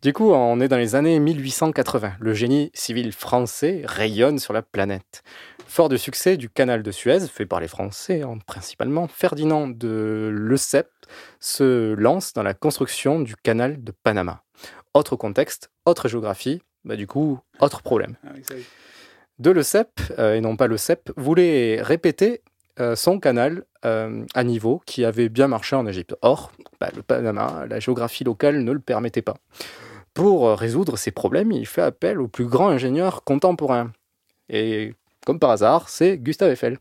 Du coup, on est dans les années 1880. Le génie civil français rayonne sur la planète. Fort du succès du canal de Suez, fait par les Français hein, principalement, Ferdinand de Lesseps se lance dans la construction du canal de Panama. Autre contexte, autre géographie, bah du coup, autre problème. Ah. De Lesseps, euh, et non pas Lesseps, voulait répéter euh, son canal euh, à niveau qui avait bien marché en Égypte. Or, bah, le Panama, la géographie locale ne le permettait pas. Pour résoudre ces problèmes, il fait appel au plus grand ingénieur contemporain. Et comme par hasard, c'est Gustave Eiffel.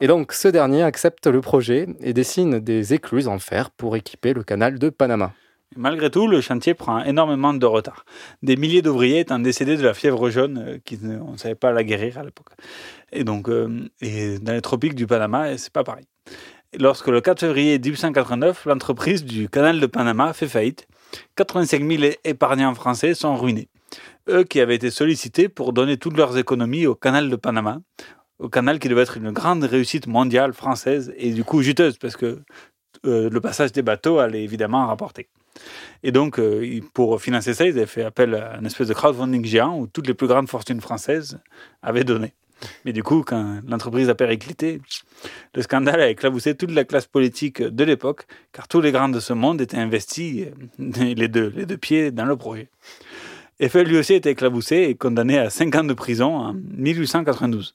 Et donc, ce dernier accepte le projet et dessine des écluses en fer pour équiper le canal de Panama. Malgré tout, le chantier prend énormément de retard. Des milliers d'ouvriers étant décédés de la fièvre jaune, euh, qui ne- savait pas la guérir à l'époque. Et donc, euh, dans les tropiques du Panama, c'est pas pareil. Lorsque le 4 février 1889, l'entreprise du canal de Panama fait faillite, 85 000 épargnants français sont ruinés. Eux qui avaient été sollicités pour donner toutes leurs économies au canal de Panama, au canal qui devait être une grande réussite mondiale française et du coup juteuse parce que euh, le passage des bateaux allait évidemment en rapporter. Et donc, euh, pour financer ça, ils avaient fait appel à une espèce de crowdfunding géant où toutes les plus grandes fortunes françaises avaient donné. Mais du coup, quand l'entreprise a périclité, le scandale a éclaboussé toute la classe politique de l'époque, car tous les grands de ce monde étaient investis, euh, les deux, les deux pieds, dans le projet. Eiffel lui aussi a été éclaboussé et condamné à 5 ans de prison en 1892.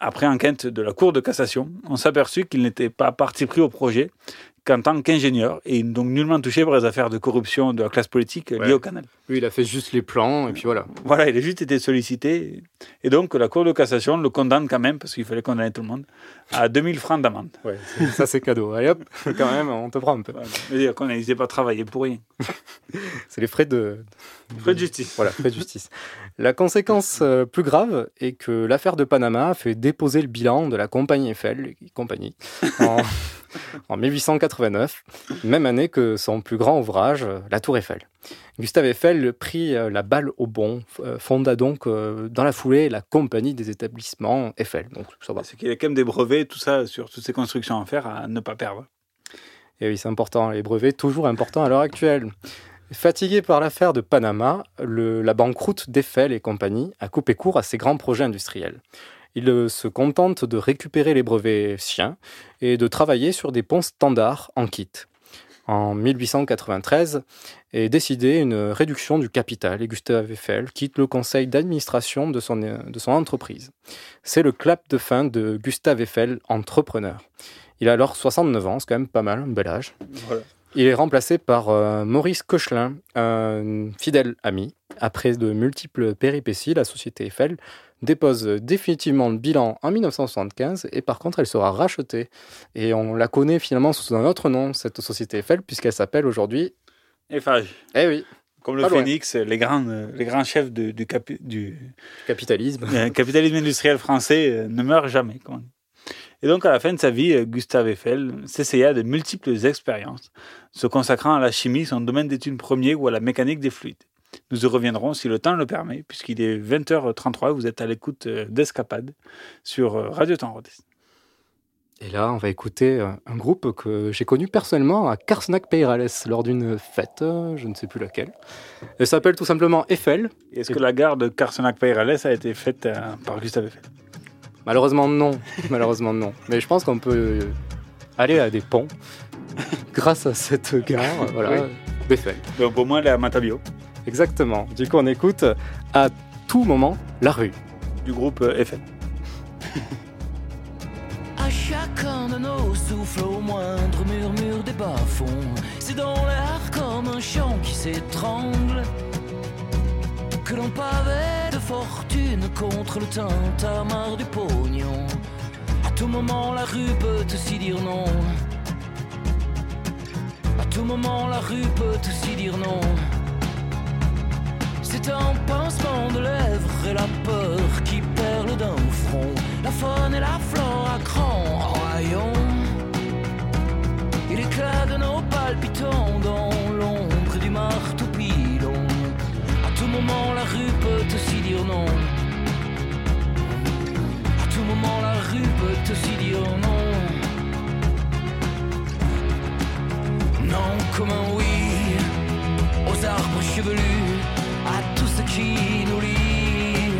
Après enquête de la Cour de cassation, on s'aperçut qu'il n'était pas parti pris au projet qu'en tant qu'ingénieur et donc nullement touché par les affaires de corruption de la classe politique liées Ouais. au canal. Lui, il a fait juste les plans, et puis voilà. Voilà, il a juste été sollicité. Et donc, la Cour de cassation le condamne quand même, parce qu'il fallait condamner tout le monde, à 2000 francs d'amende. Ouais, ça c'est cadeau. Allez hop, quand même, on te prend un peu. C'est-à-dire qu'on n'hésitait pas à travailler pour rien. C'est les frais de... Frais de justice. Voilà, frais de justice. La conséquence euh, plus grave est que l'affaire de Panama a fait déposer le bilan de la compagnie Eiffel compagnie en, en 1889, même année que son plus grand ouvrage, La Tour Eiffel. Gustave Eiffel prit euh, la balle au bon, euh, fonda donc euh, dans la foulée la compagnie des établissements Eiffel. Donc ça va. C'est qu'il y a quand même des brevets, tout ça, sur toutes ces constructions à faire, à ne pas perdre. Et oui, c'est important, les brevets, toujours importants à l'heure actuelle. Fatigué par l'affaire de Panama, la banqueroute d'Eiffel et compagnie a coupé court à ses grands projets industriels. Il euh, se contente de récupérer les brevets siens et de travailler sur des ponts standards en kit. En 1893 est décidée une réduction du capital et Gustave Eiffel quitte le conseil d'administration de son, entreprise. C'est le clap de fin de Gustave Eiffel, entrepreneur. Il a alors 69 ans, c'est quand même pas mal, un bel âge. Il est remplacé par euh, Maurice Cochelin, un fidèle ami. Après de multiples péripéties, la société Eiffel dépose définitivement le bilan en 1975 et par contre elle sera rachetée. Et on la connaît finalement sous un autre nom, cette société Eiffel, puisqu'elle s'appelle aujourd'hui... Eiffage. Eh oui. Comme le phénix, les grands, euh, les grands chefs de- du, capi- du Capitalisme. capitalisme industriel français euh, ne meurent jamais. comme on dit. Et donc, à la fin de sa vie, euh, Gustave Eiffel s'essaya de multiples expériences, se consacrant à la chimie, son domaine d'étude premier, ou à la mécanique des fluides. Nous y reviendrons si le temps le permet, puisqu'il est 20h33 vous êtes à l'écoute euh, d'Escapade sur euh, Radio Temps Rodez. Et là, on va écouter un groupe que j'ai connu personnellement à Carsenac-Peyrales lors d'une fête, je ne sais plus laquelle. Elle s'appelle tout simplement Eiffel. Est-ce que la gare de Carsenac-Peyrales a été faite par Gustave Eiffel? Malheureusement non, malheureusement non. Mais je pense qu'on peut aller à des ponts grâce à cette gare, voilà, Oui. Donc, au moins, elle est à Matabio. Exactement. Du coup, on écoute à tout moment la rue. Du groupe euh, Eiffel. chacun de nos souffles au moindre murmure des bas-fonds. C'est dans l'air comme un chant qui s'étrangle que l'on pavait de fortune contre le tintamarre du pognon. À tout moment, la rue peut aussi dire non. À tout moment, la rue peut aussi dire non. C'est un pincement de lèvres et la peur qui perle d'un front. La faune et la flore à grand royaume. Et l'éclat de nos palpitants dans l'ombre du marteau moment, la rue peut aussi dire non. À tout moment, la rue peut aussi dire non. Non comme un oui aux arbres chevelus, à tout ce qui nous lie.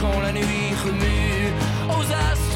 Quand la nuit remue, aux astres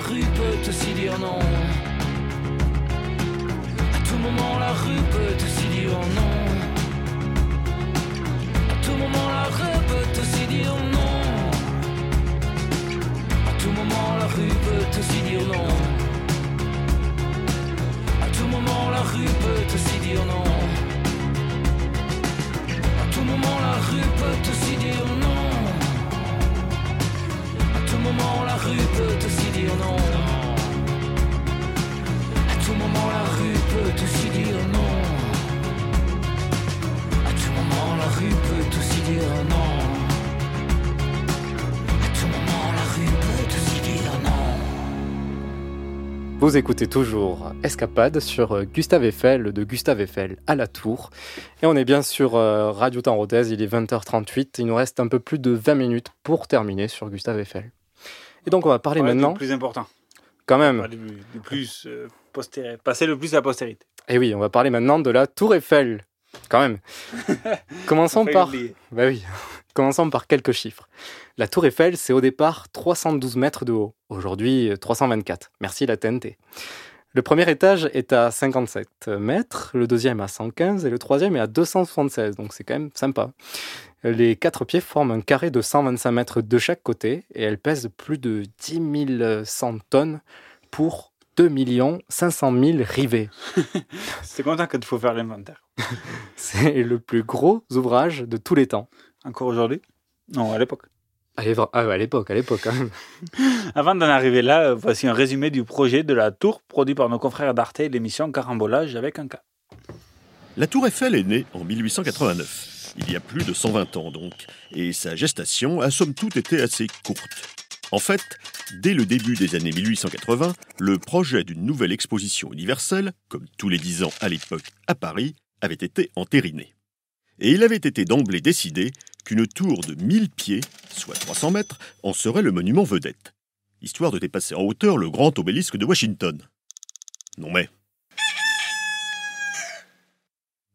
rue peut aussi dire non. À tout moment, la rue peut aussi dire non. À tout moment, la rue peut aussi dire non. À tout moment, la rue peut aussi dire non. À tout moment, la rue peut aussi dire non. À tout moment la rue peut aussi dire non. Moment la rue peut aussi dire non. À tout moment la rue peut aussi dire non. À tout moment la rue peut aussi dire non. À tout moment la rue peut dire non. Vous écoutez toujours Escapade sur euh, Gustave Eiffel de Gustave Eiffel à la Tour. Et on est bien sur euh, Radio Temps il est 20h38. Il nous reste un peu plus de 20 minutes pour terminer sur Gustave Eiffel. Et donc on va parler maintenant. Le plus important. Quand même. Pas Le, le plus euh, passer le plus à la postérité. Et oui, on va parler maintenant de la Tour Eiffel. Quand même. Commençons Faut pas par. oublier. Bah oui. Commençons par quelques chiffres. La Tour Eiffel, c'est au départ 312 mètres de haut. Aujourd'hui, euh, 324. Merci la TNT. Le premier étage est à 57 mètres, le deuxième à 115 et le troisième est à 276. Donc c'est quand même sympa. Les quatre pieds forment un carré de 125 mètres de chaque côté et elle pèse plus de 10 100 tonnes pour 2 500 000 rivets. C'est content quand il faut faire l'inventaire. C'est le plus gros ouvrage de tous les temps. Encore aujourd'hui? Non, à l'époque. À ah à l'époque, à l'époque. hein. Avant d'en arriver là, voici un résumé du projet de la tour produit par nos confrères d'Arte et l'émission Carambolage avec un cas. La Tour Eiffel est née en 1889, il y a plus de 120 ans donc, et sa gestation a somme toute été assez courte. En fait, dès le début des années 1880, le projet d'une nouvelle exposition universelle, comme tous les dix ans à l'époque à Paris, avait été entériné. Et il avait été d'emblée décidé qu'une tour de 1000 pieds, soit 300 mètres, en serait le monument vedette, histoire de dépasser en hauteur le grand obélisque de Washington. Non mais...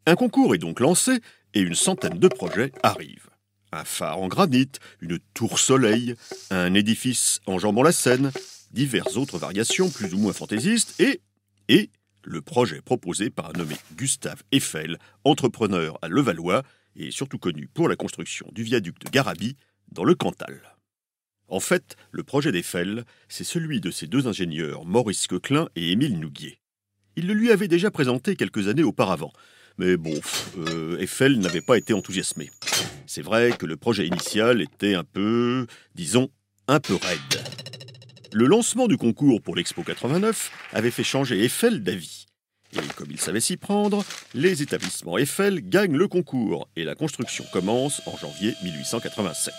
Un concours est donc lancé et une centaine de projets arrivent. Un phare en granit, une tour soleil, un édifice enjambant la Seine, diverses autres variations plus ou moins fantaisistes et... et le projet proposé par un nommé Gustave Eiffel, entrepreneur à Levallois et surtout connu pour la construction du viaduc de Garabie dans le Cantal. En fait, le projet d'Eiffel, c'est celui de ces deux ingénieurs, Maurice Coquelin et Émile Nouguier. Il le lui avait déjà présenté quelques années auparavant, mais bon, euh, Eiffel n'avait pas été enthousiasmé. C'est vrai que le projet initial était un peu, disons, un peu raide. Le lancement du concours pour l'Expo 89 avait fait changer Eiffel d'avis. Et comme il savait s'y prendre, les établissements Eiffel gagnent le concours et la construction commence en janvier 1887.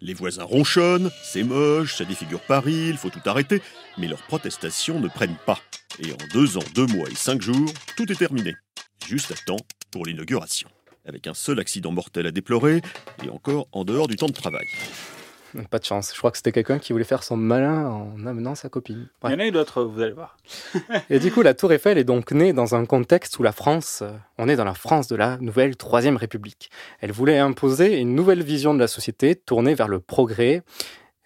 Les voisins ronchonnent, c'est moche, ça défigure Paris, il faut tout arrêter, mais leurs protestations ne prennent pas. Et en deux ans, deux mois et cinq jours, tout est terminé. Juste à temps pour l'inauguration. Avec un seul accident mortel à déplorer, et encore en dehors du temps de travail. Pas de chance. Je crois que c'était quelqu'un qui voulait faire son malin en amenant sa copine. Il y en a eu d'autres, vous allez voir. Et du coup, la Tour Eiffel est donc née dans un contexte où la France, euh, on est dans la France de la nouvelle Troisième République. Elle voulait imposer une nouvelle vision de la société tournée vers le progrès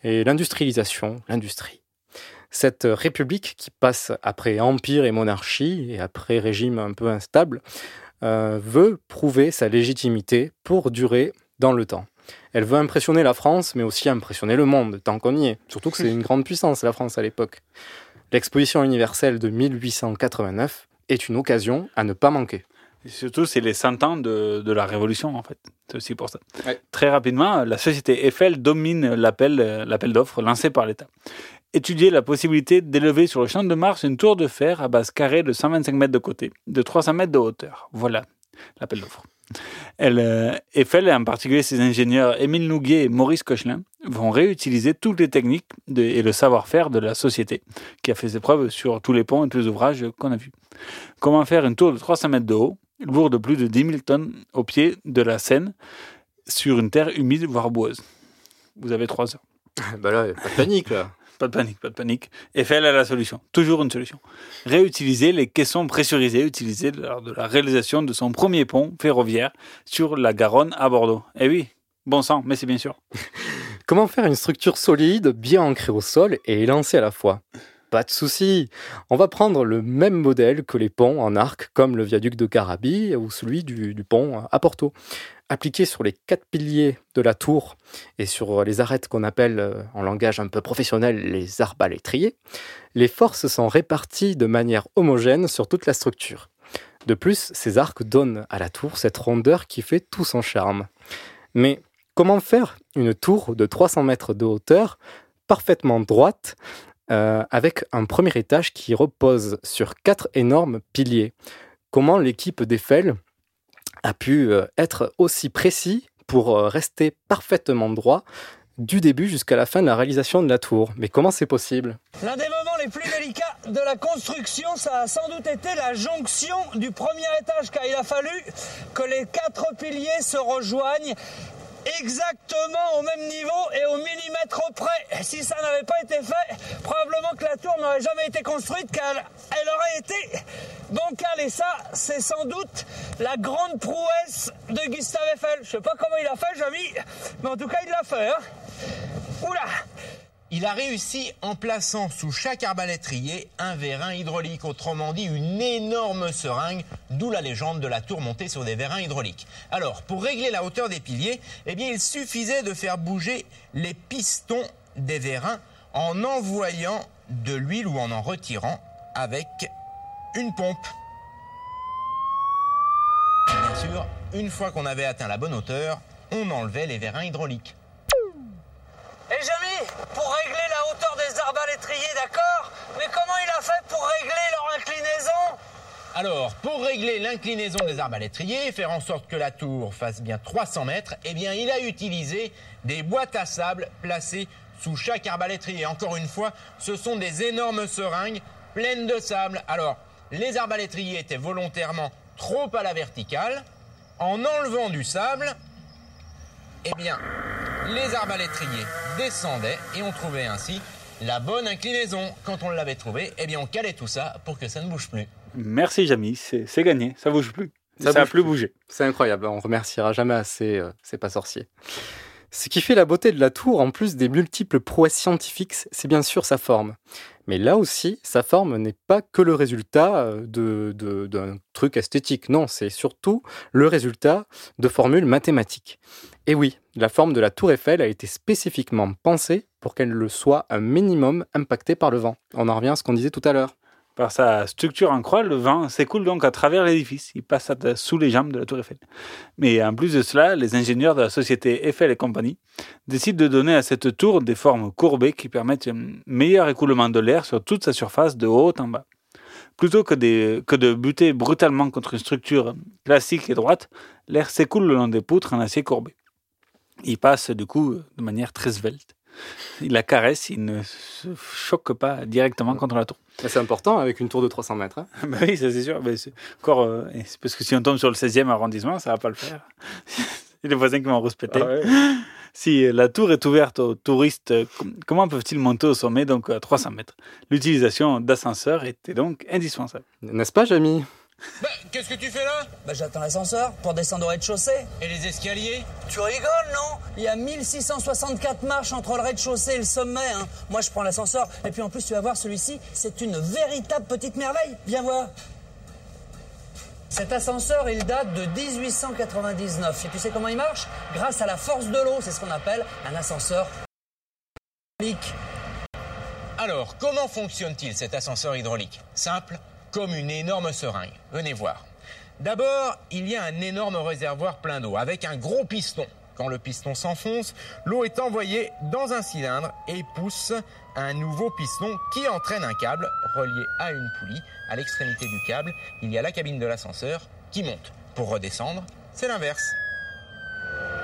et l'industrialisation, l'industrie. Cette république qui passe après empire et monarchie et après régime un peu instable euh, veut prouver sa légitimité pour durer dans le temps. Elle veut impressionner la France, mais aussi impressionner le monde, tant qu'on y est. Surtout que c'est une grande puissance, la France, à l'époque. L'exposition universelle de 1889 est une occasion à ne pas manquer. Et surtout, c'est les 100 ans de, de la Révolution, en fait. C'est aussi pour ça. Très rapidement, la société Eiffel domine l'appel l'appel d'offres lancé par l'État. Étudier la possibilité d'élever sur le champ de Mars une tour de fer à base carrée de 125 mètres de côté, de 300 mètres de hauteur. Voilà l'appel d'offres. Elle, euh, Eiffel, et en particulier ses ingénieurs Émile Nouguier et Maurice Cochelin, vont réutiliser toutes les techniques et le savoir-faire de la société, qui a fait ses preuves sur tous les ponts et tous les ouvrages qu'on a vus. Comment faire une tour de 300 mètres de haut, lourde de plus de 10 000 tonnes au pied de la Seine, sur une terre humide, voire boueuse Vous avez trois heures. bah là, pas de panique, là. Pas de panique, pas de panique. Eiffel a la solution. Toujours une solution. Réutiliser les caissons pressurisés utilisés lors de la réalisation de son premier pont ferroviaire sur la Garonne à Bordeaux. Eh oui, bon sang, mais c'est bien sûr. Comment faire une structure solide, bien ancrée au sol et élancée à la fois? Pas de souci. On va prendre le même modèle que les ponts en arc, comme le viaduc de Carabie ou celui du pont à Porto. Appliqué sur les quatre piliers de la tour et sur les arêtes qu'on appelle euh, en langage un peu professionnel les arbalétriers, les forces sont réparties de manière homogène sur toute la structure. De plus, ces arcs donnent à la tour cette rondeur qui fait tout son charme. Mais comment faire une tour de 300 mètres de hauteur parfaitement droite euh, avec un premier étage qui repose sur quatre énormes piliers? Comment l'équipe d'Eiffel a pu euh, être aussi précis pour euh, rester parfaitement droit du début jusqu'à la fin de la réalisation de la tour. Mais comment c'est possible? L'un des moments les plus délicats de la construction, ça a sans doute été la jonction du premier étage, car il a fallu que les quatre piliers se rejoignent exactement au même niveau et au millimètre près. Si ça n'avait pas été fait, probablement que la tour n'aurait jamais été construite car elle aurait été bancale. Et ça, c'est sans doute la grande prouesse de Gustave Eiffel. Je sais pas comment il a fait, Jamy, mais en tout cas, il l'a fait. Hein. Oula Il a réussi en plaçant sous chaque arbalétrier un vérin hydraulique, autrement dit une énorme seringue, d'où la légende de la tour montée sur des vérins hydrauliques. Alors, pour régler la hauteur des piliers, eh il suffisait de faire bouger les pistons des vérins en envoyant de l'huile ou en en retirant avec une pompe. Bien sûr, une fois qu'on avait atteint la bonne hauteur, on enlevait les vérins hydrauliques. Et Jamy, pour régler la hauteur des arbalétriers, d'accord? Mais comment il a fait pour régler leur inclinaison? Alors, pour régler l'inclinaison des arbalétriers, faire en sorte que la tour fasse bien 300 mètres, eh bien, il a utilisé des boîtes à sable placées sous chaque arbalétrier. Encore une fois, ce sont des énormes seringues pleines de sable. Alors, les arbalétriers étaient volontairement trop à la verticale. En enlevant du sable, eh bien, les arbalétriers descendaient et on trouvait ainsi la bonne inclinaison. Quand on l'avait trouvé, eh bien, on calait tout ça pour que ça ne bouge plus. Merci Jamy, c'est gagné, ça bouge plus. Ça, Ça a bouge plus plus. bougé. C'est incroyable, on remerciera jamais assez euh, ces pas sorciers. Ce qui fait la beauté de la tour, en plus des multiples prouesses scientifiques, c'est bien sûr sa forme. Mais là aussi, sa forme n'est pas que le résultat euh, d'un truc esthétique. Non, c'est surtout le résultat de formules mathématiques. Et oui, la forme de la tour Eiffel a été spécifiquement pensée pour qu'elle le soit un minimum impactée par le vent. On en revient à ce qu'on disait tout à l'heure. Par sa structure en croix, le vent s'écoule donc à travers l'édifice. Il passe sous les jambes de la tour Eiffel. Mais en plus de cela, les ingénieurs de la société Eiffel et compagnie décident de donner à cette tour des formes courbées qui permettent un meilleur écoulement de l'air sur toute sa surface de haut en bas. Plutôt que, que de buter brutalement contre une structure classique et droite, l'air s'écoule le long des poutres en acier courbé. Il passe du coup de manière très svelte. Il la caresse, il ne se choque pas directement contre la tour. Mais C'est important avec une tour de 300 mètres. hein. Bah oui, ça c'est sûr. Mais c'est encore, euh, parce que si on tombe sur le 16e arrondissement, ça va pas le faire. Les voisins qui vont respecter. Ah ouais. Si la tour est ouverte aux touristes, com- comment peuvent-ils monter au sommet, donc à 300 mètres? L'utilisation d'ascenseurs était donc indispensable. N'est-ce pas, Jamy Bah, qu'est-ce que tu fais là Bah j'attends l'ascenseur pour descendre au rez-de-chaussée. Et les escaliers Tu rigoles, non Il y a 1664 marches entre le rez-de-chaussée et le sommet. hein. Moi, je prends l'ascenseur. Et puis en plus, tu vas voir, celui-ci, c'est une véritable petite merveille. Viens voir. Cet ascenseur, il date de 1899. Et tu sais comment il marche Grâce à la force de l'eau. C'est ce qu'on appelle un ascenseur hydraulique. Alors, comment fonctionne-t-il cet ascenseur hydraulique? Simple, comme une énorme seringue. Venez voir. D'abord, il y a un énorme réservoir plein d'eau avec un gros piston. Quand le piston s'enfonce, l'eau est envoyée dans un cylindre et pousse un nouveau piston qui entraîne un câble relié à une poulie. À l'extrémité du câble, il y a la cabine de l'ascenseur qui monte. Pour redescendre, c'est l'inverse.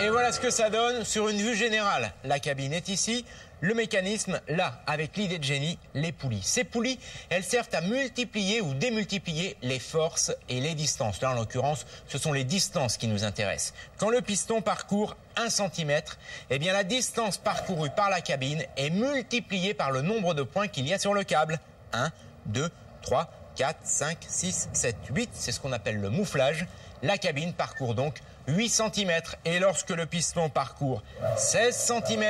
Et voilà ce que ça donne sur une vue générale. La cabine est ici, le mécanisme là, avec l'idée de génie, les poulies. Ces poulies, elles servent à multiplier ou démultiplier les forces et les distances. Là, en l'occurrence, ce sont les distances qui nous intéressent. Quand le piston parcourt 1 cm, eh bien la distance parcourue par la cabine est multipliée par le nombre de points qu'il y a sur le câble. 1, 2, 3, 4, 5, 6, 7, 8, c'est ce qu'on appelle le mouflage. La cabine parcourt donc 8 cm et lorsque le piston parcourt 16 cm,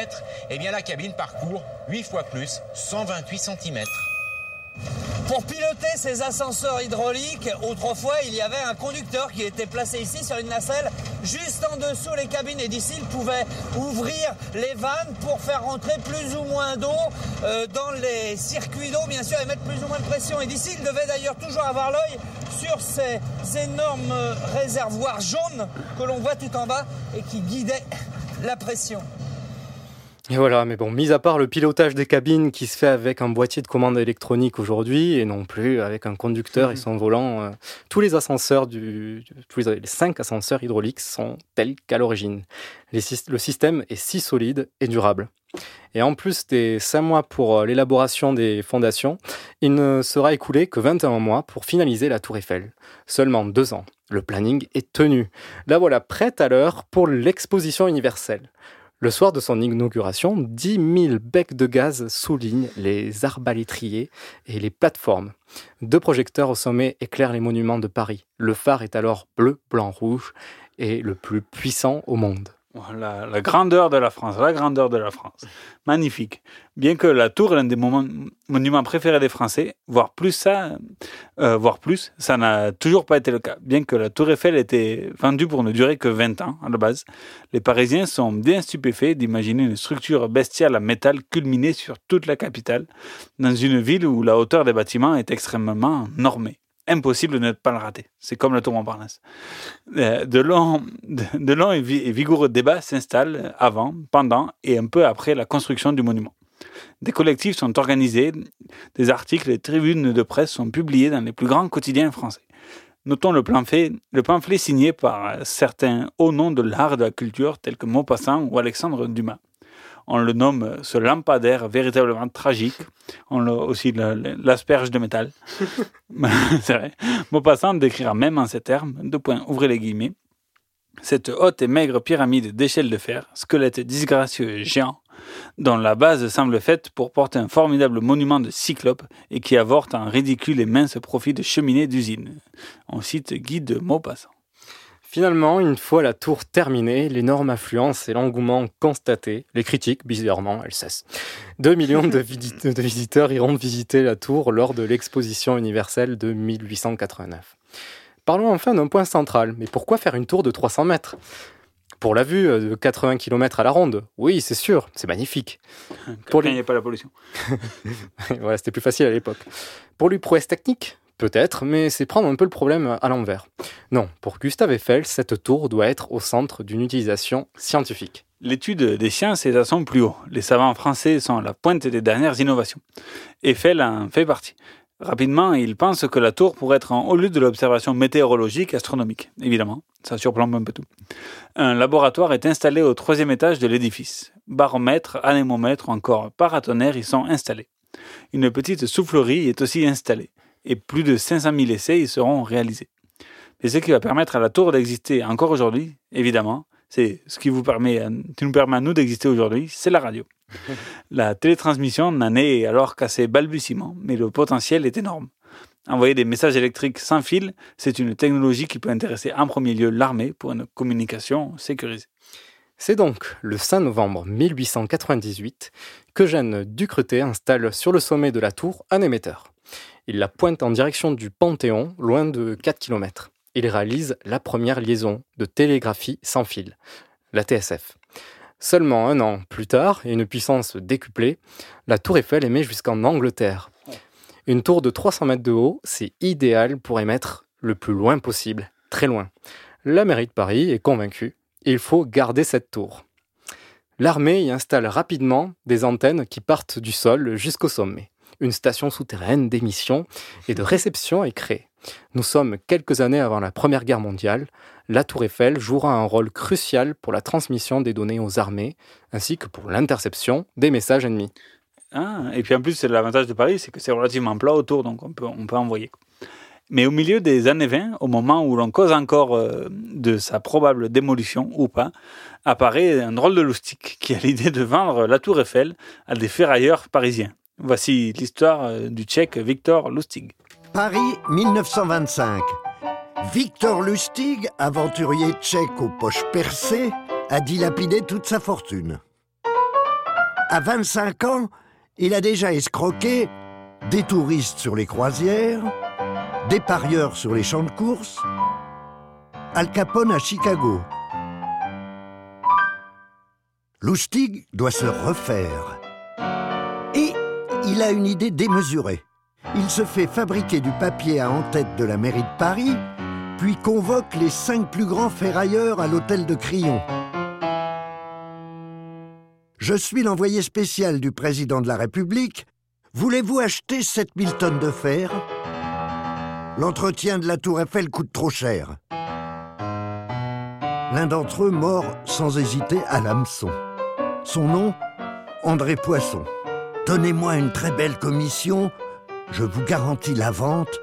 eh bien la cabine parcourt 8 fois plus, 128 cm. Pour piloter ces ascenseurs hydrauliques, autrefois, il y avait un conducteur qui était placé ici sur une nacelle, juste en dessous les cabines. Et d'ici, il pouvait ouvrir les vannes pour faire rentrer plus ou moins d'eau euh, dans les circuits d'eau, bien sûr, et mettre plus ou moins de pression. Et d'ici, il devait d'ailleurs toujours avoir l'œil sur ces énormes euh, réservoirs jaunes que l'on voit tout en bas et qui guidaient la pression. Et voilà, mais bon, mis à part le pilotage des cabines qui se fait avec un boîtier de commande électronique aujourd'hui et non plus avec un conducteur et son volant, euh, tous les ascenseurs du, tous les, les cinq ascenseurs hydrauliques sont tels qu'à l'origine. Le système est si solide et durable. Et en plus des 5 mois pour euh, l'élaboration des fondations, il ne sera écoulé que 21 mois pour finaliser la tour Eiffel. Seulement deux ans. Le planning est tenu. La voilà prête à l'heure pour l'exposition universelle. Le soir de son inauguration, 10 000 becs de gaz soulignent les arbalétriers et les plateformes. Deux projecteurs au sommet éclairent les monuments de Paris. Le phare est alors bleu, blanc, rouge et le plus puissant au monde. La, grandeur de la France, la grandeur de la France. Magnifique. Bien que la tour est l'un des monuments préférés des Français, voire plus ça, euh, voire plus, ça n'a toujours pas été le cas. Bien que la tour Eiffel ait été vendue pour ne durer que 20 ans à la base, les Parisiens sont bien stupéfaits d'imaginer une structure bestiale en métal culminée sur toute la capitale, dans une ville où la hauteur des bâtiments est extrêmement normée. Impossible de ne pas le rater. C'est comme le tour Montparnasse. Euh, De longs, de, et, vi- et vigoureux débats s'installent avant, pendant et un peu après la construction du monument. Des collectifs sont organisés, des articles et tribunes de presse sont publiés dans les plus grands quotidiens français. Notons le pamphlet, le pamphlet signé par certains hauts noms de l'art et de la culture tels que Maupassant ou Alexandre Dumas. On le nomme ce lampadaire véritablement tragique. On l'a aussi la- la- l'asperge de métal. C'est vrai. Maupassant décrira même en ces termes, deux points, ouvrez les guillemets, cette haute et maigre pyramide d'échelles de fer, squelette disgracieux et géant, dont la base semble faite pour porter un formidable monument de cyclope et qui avorte un ridicule et mince profit de cheminée d'usine. On cite Guy de Maupassant. Finalement, une fois la tour terminée, l'énorme affluence et l'engouement constatés, les critiques, bizarrement, elles cessent. 2 millions de, visi- de visiteurs iront visiter la tour lors de l'exposition universelle de 1889. Parlons enfin d'un point central. Mais pourquoi faire une tour de 300 mètres? Pour la vue euh, de 80 km à la ronde, oui, c'est sûr, c'est magnifique. Pour il n'y a pas la pollution. voilà, c'était plus facile à l'époque. Pour lui, prouesse technique? Peut-être, mais c'est prendre un peu le problème à l'envers. Non, pour Gustave Eiffel, cette tour doit être au centre d'une utilisation scientifique. L'étude des sciences est à son plus haut. Les savants français sont à la pointe des dernières innovations. Eiffel en fait partie. Rapidement, il pense que la tour pourrait être en haut lieu de l'observation météorologique astronomique. Évidemment, ça surplombe un peu tout. Un laboratoire est installé au troisième étage de l'édifice. Baromètre, anémomètre encore paratonnerre y sont installés. Une petite soufflerie est aussi installée et plus de 500 000 essais y seront réalisés. Et ce qui va permettre à la tour d'exister encore aujourd'hui, évidemment, c'est ce qui, vous permet, à- qui nous permet à nous d'exister aujourd'hui, c'est la radio. La télétransmission n'en est alors qu'à ses balbutiements, mais le potentiel est énorme. Envoyer des messages électriques sans fil, c'est une technologie qui peut intéresser en premier lieu l'armée pour une communication sécurisée. C'est donc le 5 novembre 1898 qu'Eugène Ducretet installe sur le sommet de la tour un émetteur. Il la pointe en direction du Panthéon, loin de 4 km. Il réalise la première liaison de télégraphie sans fil, la TSF. Seulement un an plus tard, et une puissance décuplée, la tour Eiffel émet jusqu'en Angleterre. Une tour de 300 mètres de haut, c'est idéal pour émettre le plus loin possible, très loin. La mairie de Paris est convaincue, il faut garder cette tour. L'armée y installe rapidement des antennes qui partent du sol jusqu'au sommet. Une station souterraine d'émission et de réception est créée. Nous sommes quelques années avant la Première Guerre mondiale. La tour Eiffel jouera un rôle crucial pour la transmission des données aux armées, ainsi que pour l'interception des messages ennemis. Ah, et puis en plus, c'est l'avantage de Paris, c'est que c'est relativement plat autour, donc on peut, on peut envoyer. Mais au milieu des années 20, au moment où l'on cause encore euh, de sa probable démolition ou pas, apparaît un drôle de loustique qui a l'idée de vendre la tour Eiffel à des ferrailleurs parisiens. Voici l'histoire euh, du tchèque Victor Lustig. Paris 1925. Victor Lustig, aventurier tchèque aux poches percées, a dilapidé toute sa fortune. À 25 ans, il a déjà escroqué des touristes sur les croisières, des parieurs sur les champs de course, Al Capone à Chicago. Lustig doit se refaire. Il a une idée démesurée. Il se fait fabriquer du papier à en-tête de la mairie de Paris, puis convoque les cinq plus grands ferrailleurs à l'hôtel de Crillon. Je suis l'envoyé spécial du président de la République. Voulez-vous acheter 7000 tonnes de fer? L'entretien de la tour Eiffel coûte trop cher. L'un d'entre eux mord sans hésiter à l'hameçon. Son nom André Poisson. Donnez-moi une très belle commission, je vous garantis la vente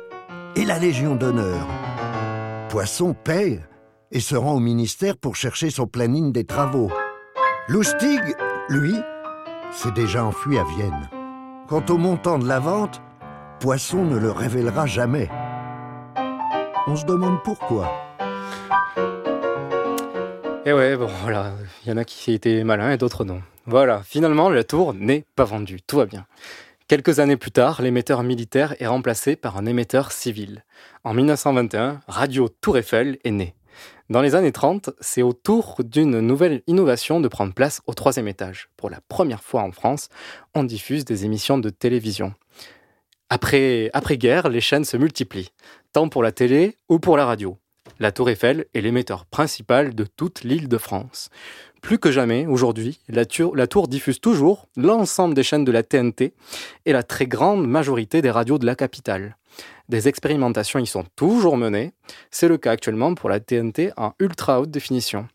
et la Légion d'honneur. Poisson paye et se rend au ministère pour chercher son planning des travaux. Lustig, lui, s'est déjà enfui à Vienne. Quant au montant de la vente, Poisson ne le révélera jamais. On se demande pourquoi. Et ouais, bon, voilà, il y en a qui étaient malins et d'autres non. Voilà, finalement, la tour n'est pas vendue, tout va bien. Quelques années plus tard, l'émetteur militaire est remplacé par un émetteur civil. En 1921, Radio Tour Eiffel est née. Dans les années 30, c'est au tour d'une nouvelle innovation de prendre place au troisième étage. Pour la première fois en France, on diffuse des émissions de télévision. Après, après-guerre, les chaînes se multiplient, tant pour la télé ou pour la radio. La Tour Eiffel est l'émetteur principal de toute l'île de France. Plus que jamais, aujourd'hui, la, tour- diffuse toujours l'ensemble des chaînes de la TNT et la très grande majorité des radios de la capitale. Des expérimentations y sont toujours menées. C'est le cas actuellement pour la TNT en ultra haute définition.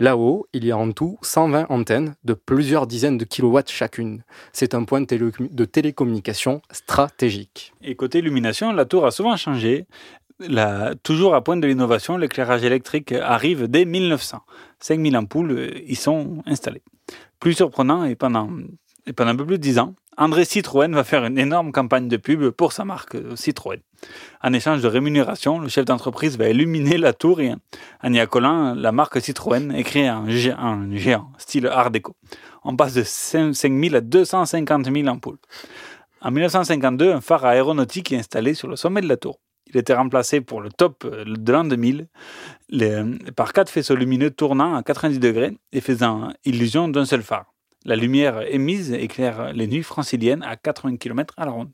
Là-haut, il y a en tout 120 antennes de plusieurs dizaines de kilowatts chacune. C'est un point de télécommunication stratégique. Et côté illumination, la tour a souvent changé. Toujours à pointe de l'innovation, l'éclairage électrique arrive dès 1900. 5000 ampoules euh, y sont installées. Plus surprenant, et pendant, et un peu plus de 10 ans, André Citroën va faire une énorme campagne de pub pour sa marque euh, Citroën. En échange de rémunération, le chef d'entreprise va illuminer la tour et en y la marque Citroën en gé- en géant, style Art déco. On passe de 5 000 à 250 000 ampoules. En 1952, un phare aéronautique est installé sur le sommet de la tour. Il était remplacé pour le top euh, de l'an 2000 les- par quatre faisceaux lumineux tournant à 90 degrés et faisant illusion d'un seul phare. La lumière émise éclaire les nuits franciliennes à 80 km à la ronde.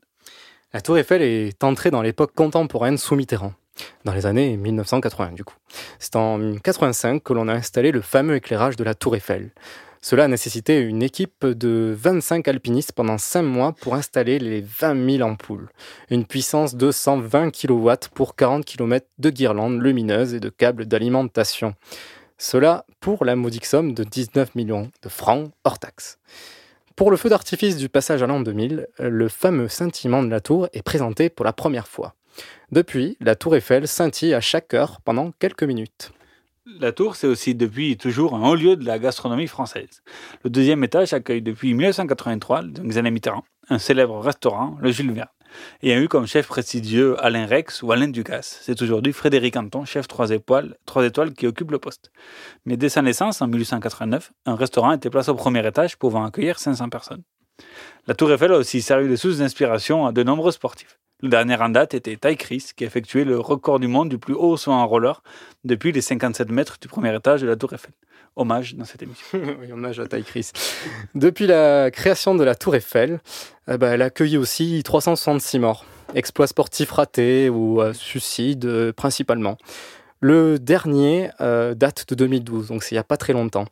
La tour Eiffel est entrée dans l'époque contemporaine sous Mitterrand, dans les années 1980 du coup. C'est en 1985 que l'on a installé le fameux éclairage de la tour Eiffel. Cela a nécessité une équipe de 25 alpinistes pendant 5 mois pour installer les 20 000 ampoules. Une puissance de 120 kW pour 40 km de guirlandes lumineuses et de câbles d'alimentation. Cela pour la modique somme de 19 millions de francs hors taxes. Pour le feu d'artifice du passage à l'an 2000, le fameux scintillement de la tour est présenté pour la première fois. Depuis, la tour Eiffel scintille à chaque heure pendant quelques minutes. La tour, c'est aussi depuis toujours un haut lieu de la gastronomie française. Le deuxième étage accueille depuis 1983, donc Xavier Mitterrand, un célèbre restaurant, le Jules Verne, et a eu comme chef prestigieux Alain Rex ou Alain Ducasse. C'est aujourd'hui Frédéric Anton, chef 3 étoiles, 3 étoiles, qui occupe le poste. Mais dès sa naissance, en 1889, un restaurant était placé au premier étage pouvant accueillir 500 personnes. La tour Eiffel a aussi servi de source d'inspiration à de nombreux sportifs. Le dernier en date était Ty Chris, qui effectuait le record du monde du plus haut saut en roller depuis les 57 mètres du premier étage de la tour Eiffel. Hommage dans cette émission. oui, hommage à Ty Chris. Depuis la création de la Tour Eiffel, eh ben, elle a accueilli aussi 366 morts. Exploits sportifs ratés ou euh, suicides euh, principalement. Le dernier euh, date de 2012, donc c'est il n'y a pas très longtemps.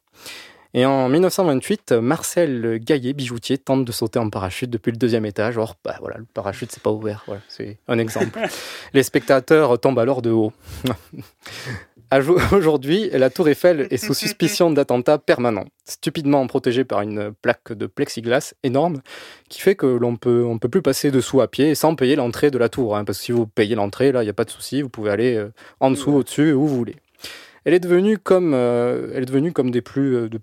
Et en 1928, Marcel Gaillet, bijoutier, tente de sauter en parachute depuis le deuxième étage. Or, bah, voilà, le parachute, c'est pas ouvert. Voilà, c'est un exemple. Les spectateurs tombent alors de haut. Aujourd'hui, la tour Eiffel est sous suspicion d'attentat permanent, stupidement protégée par une plaque de plexiglas énorme qui fait que l'on peut, on peut plus passer dessous à pied sans payer l'entrée de la tour. hein, parce que si vous payez l'entrée, là, il n'y a pas de souci, vous pouvez aller euh, en dessous, au-dessus, où vous voulez. Elle est devenue comme, euh, elle est devenue comme des plus, euh, de,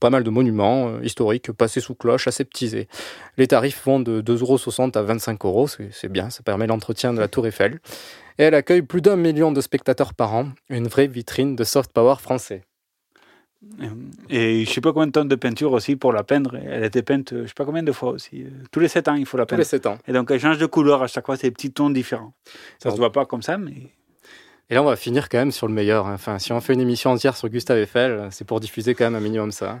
pas mal de monuments euh, historiques passés sous cloche, aseptisés. Les tarifs vont de 2,60€ à 25 euros, c'est bien, ça permet l'entretien de la tour Eiffel. Et elle accueille plus d'un million de spectateurs par an, une vraie vitrine de soft power français. Et je sais pas combien de tonnes de peinture aussi pour la peindre. Elle a été peinte, je sais pas combien de fois aussi. Tous les 7 ans, il faut la Tous peindre. les 7 ans. Et donc, elle change de couleur à chaque fois, c'est des petits tons différents. Ça se voit pas comme ça, mais. Et là, on va finir quand même sur le meilleur. hein. Enfin, si on fait une émission entière sur Gustave Eiffel, c'est pour diffuser quand même un minimum ça.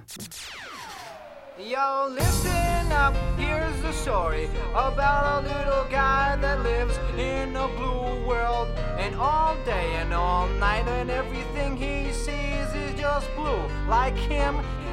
Yo, listen up, here's the story about a little guy that lives in a blue world. And all day and all night, and everything he sees is just blue. Like him,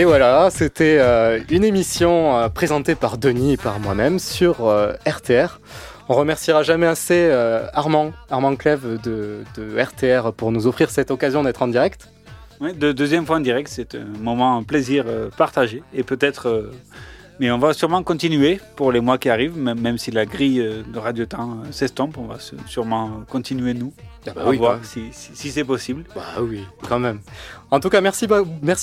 Et voilà, c'était euh, une émission euh, présentée par Denis et par moi-même sur euh, RTR. On remerciera jamais assez euh, Armand, Armand Clève de, RTR pour nous offrir cette occasion d'être en direct. Deuxième fois en direct, c'est un moment, un plaisir euh, partagé et peut-être euh, Mais on va sûrement continuer pour les mois qui arrivent, même, si la grille euh, de Radio Temps euh, s'estompe, on va sûrement continuer nous. Ah bah à oui, voir si, si- si c'est possible. Bah oui, quand même. En tout cas, merci,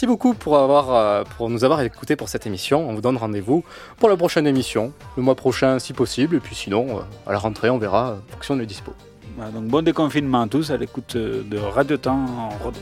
beaucoup pour, avoir, euh, pour nous avoir écoutés pour cette émission. On vous donne rendez-vous pour la prochaine émission, le mois prochain si possible, et puis sinon, euh, à la rentrée, on verra euh, en fonction de dispo. Voilà, donc bon déconfinement à tous à l'écoute euh, de Radio Temps en Rodez.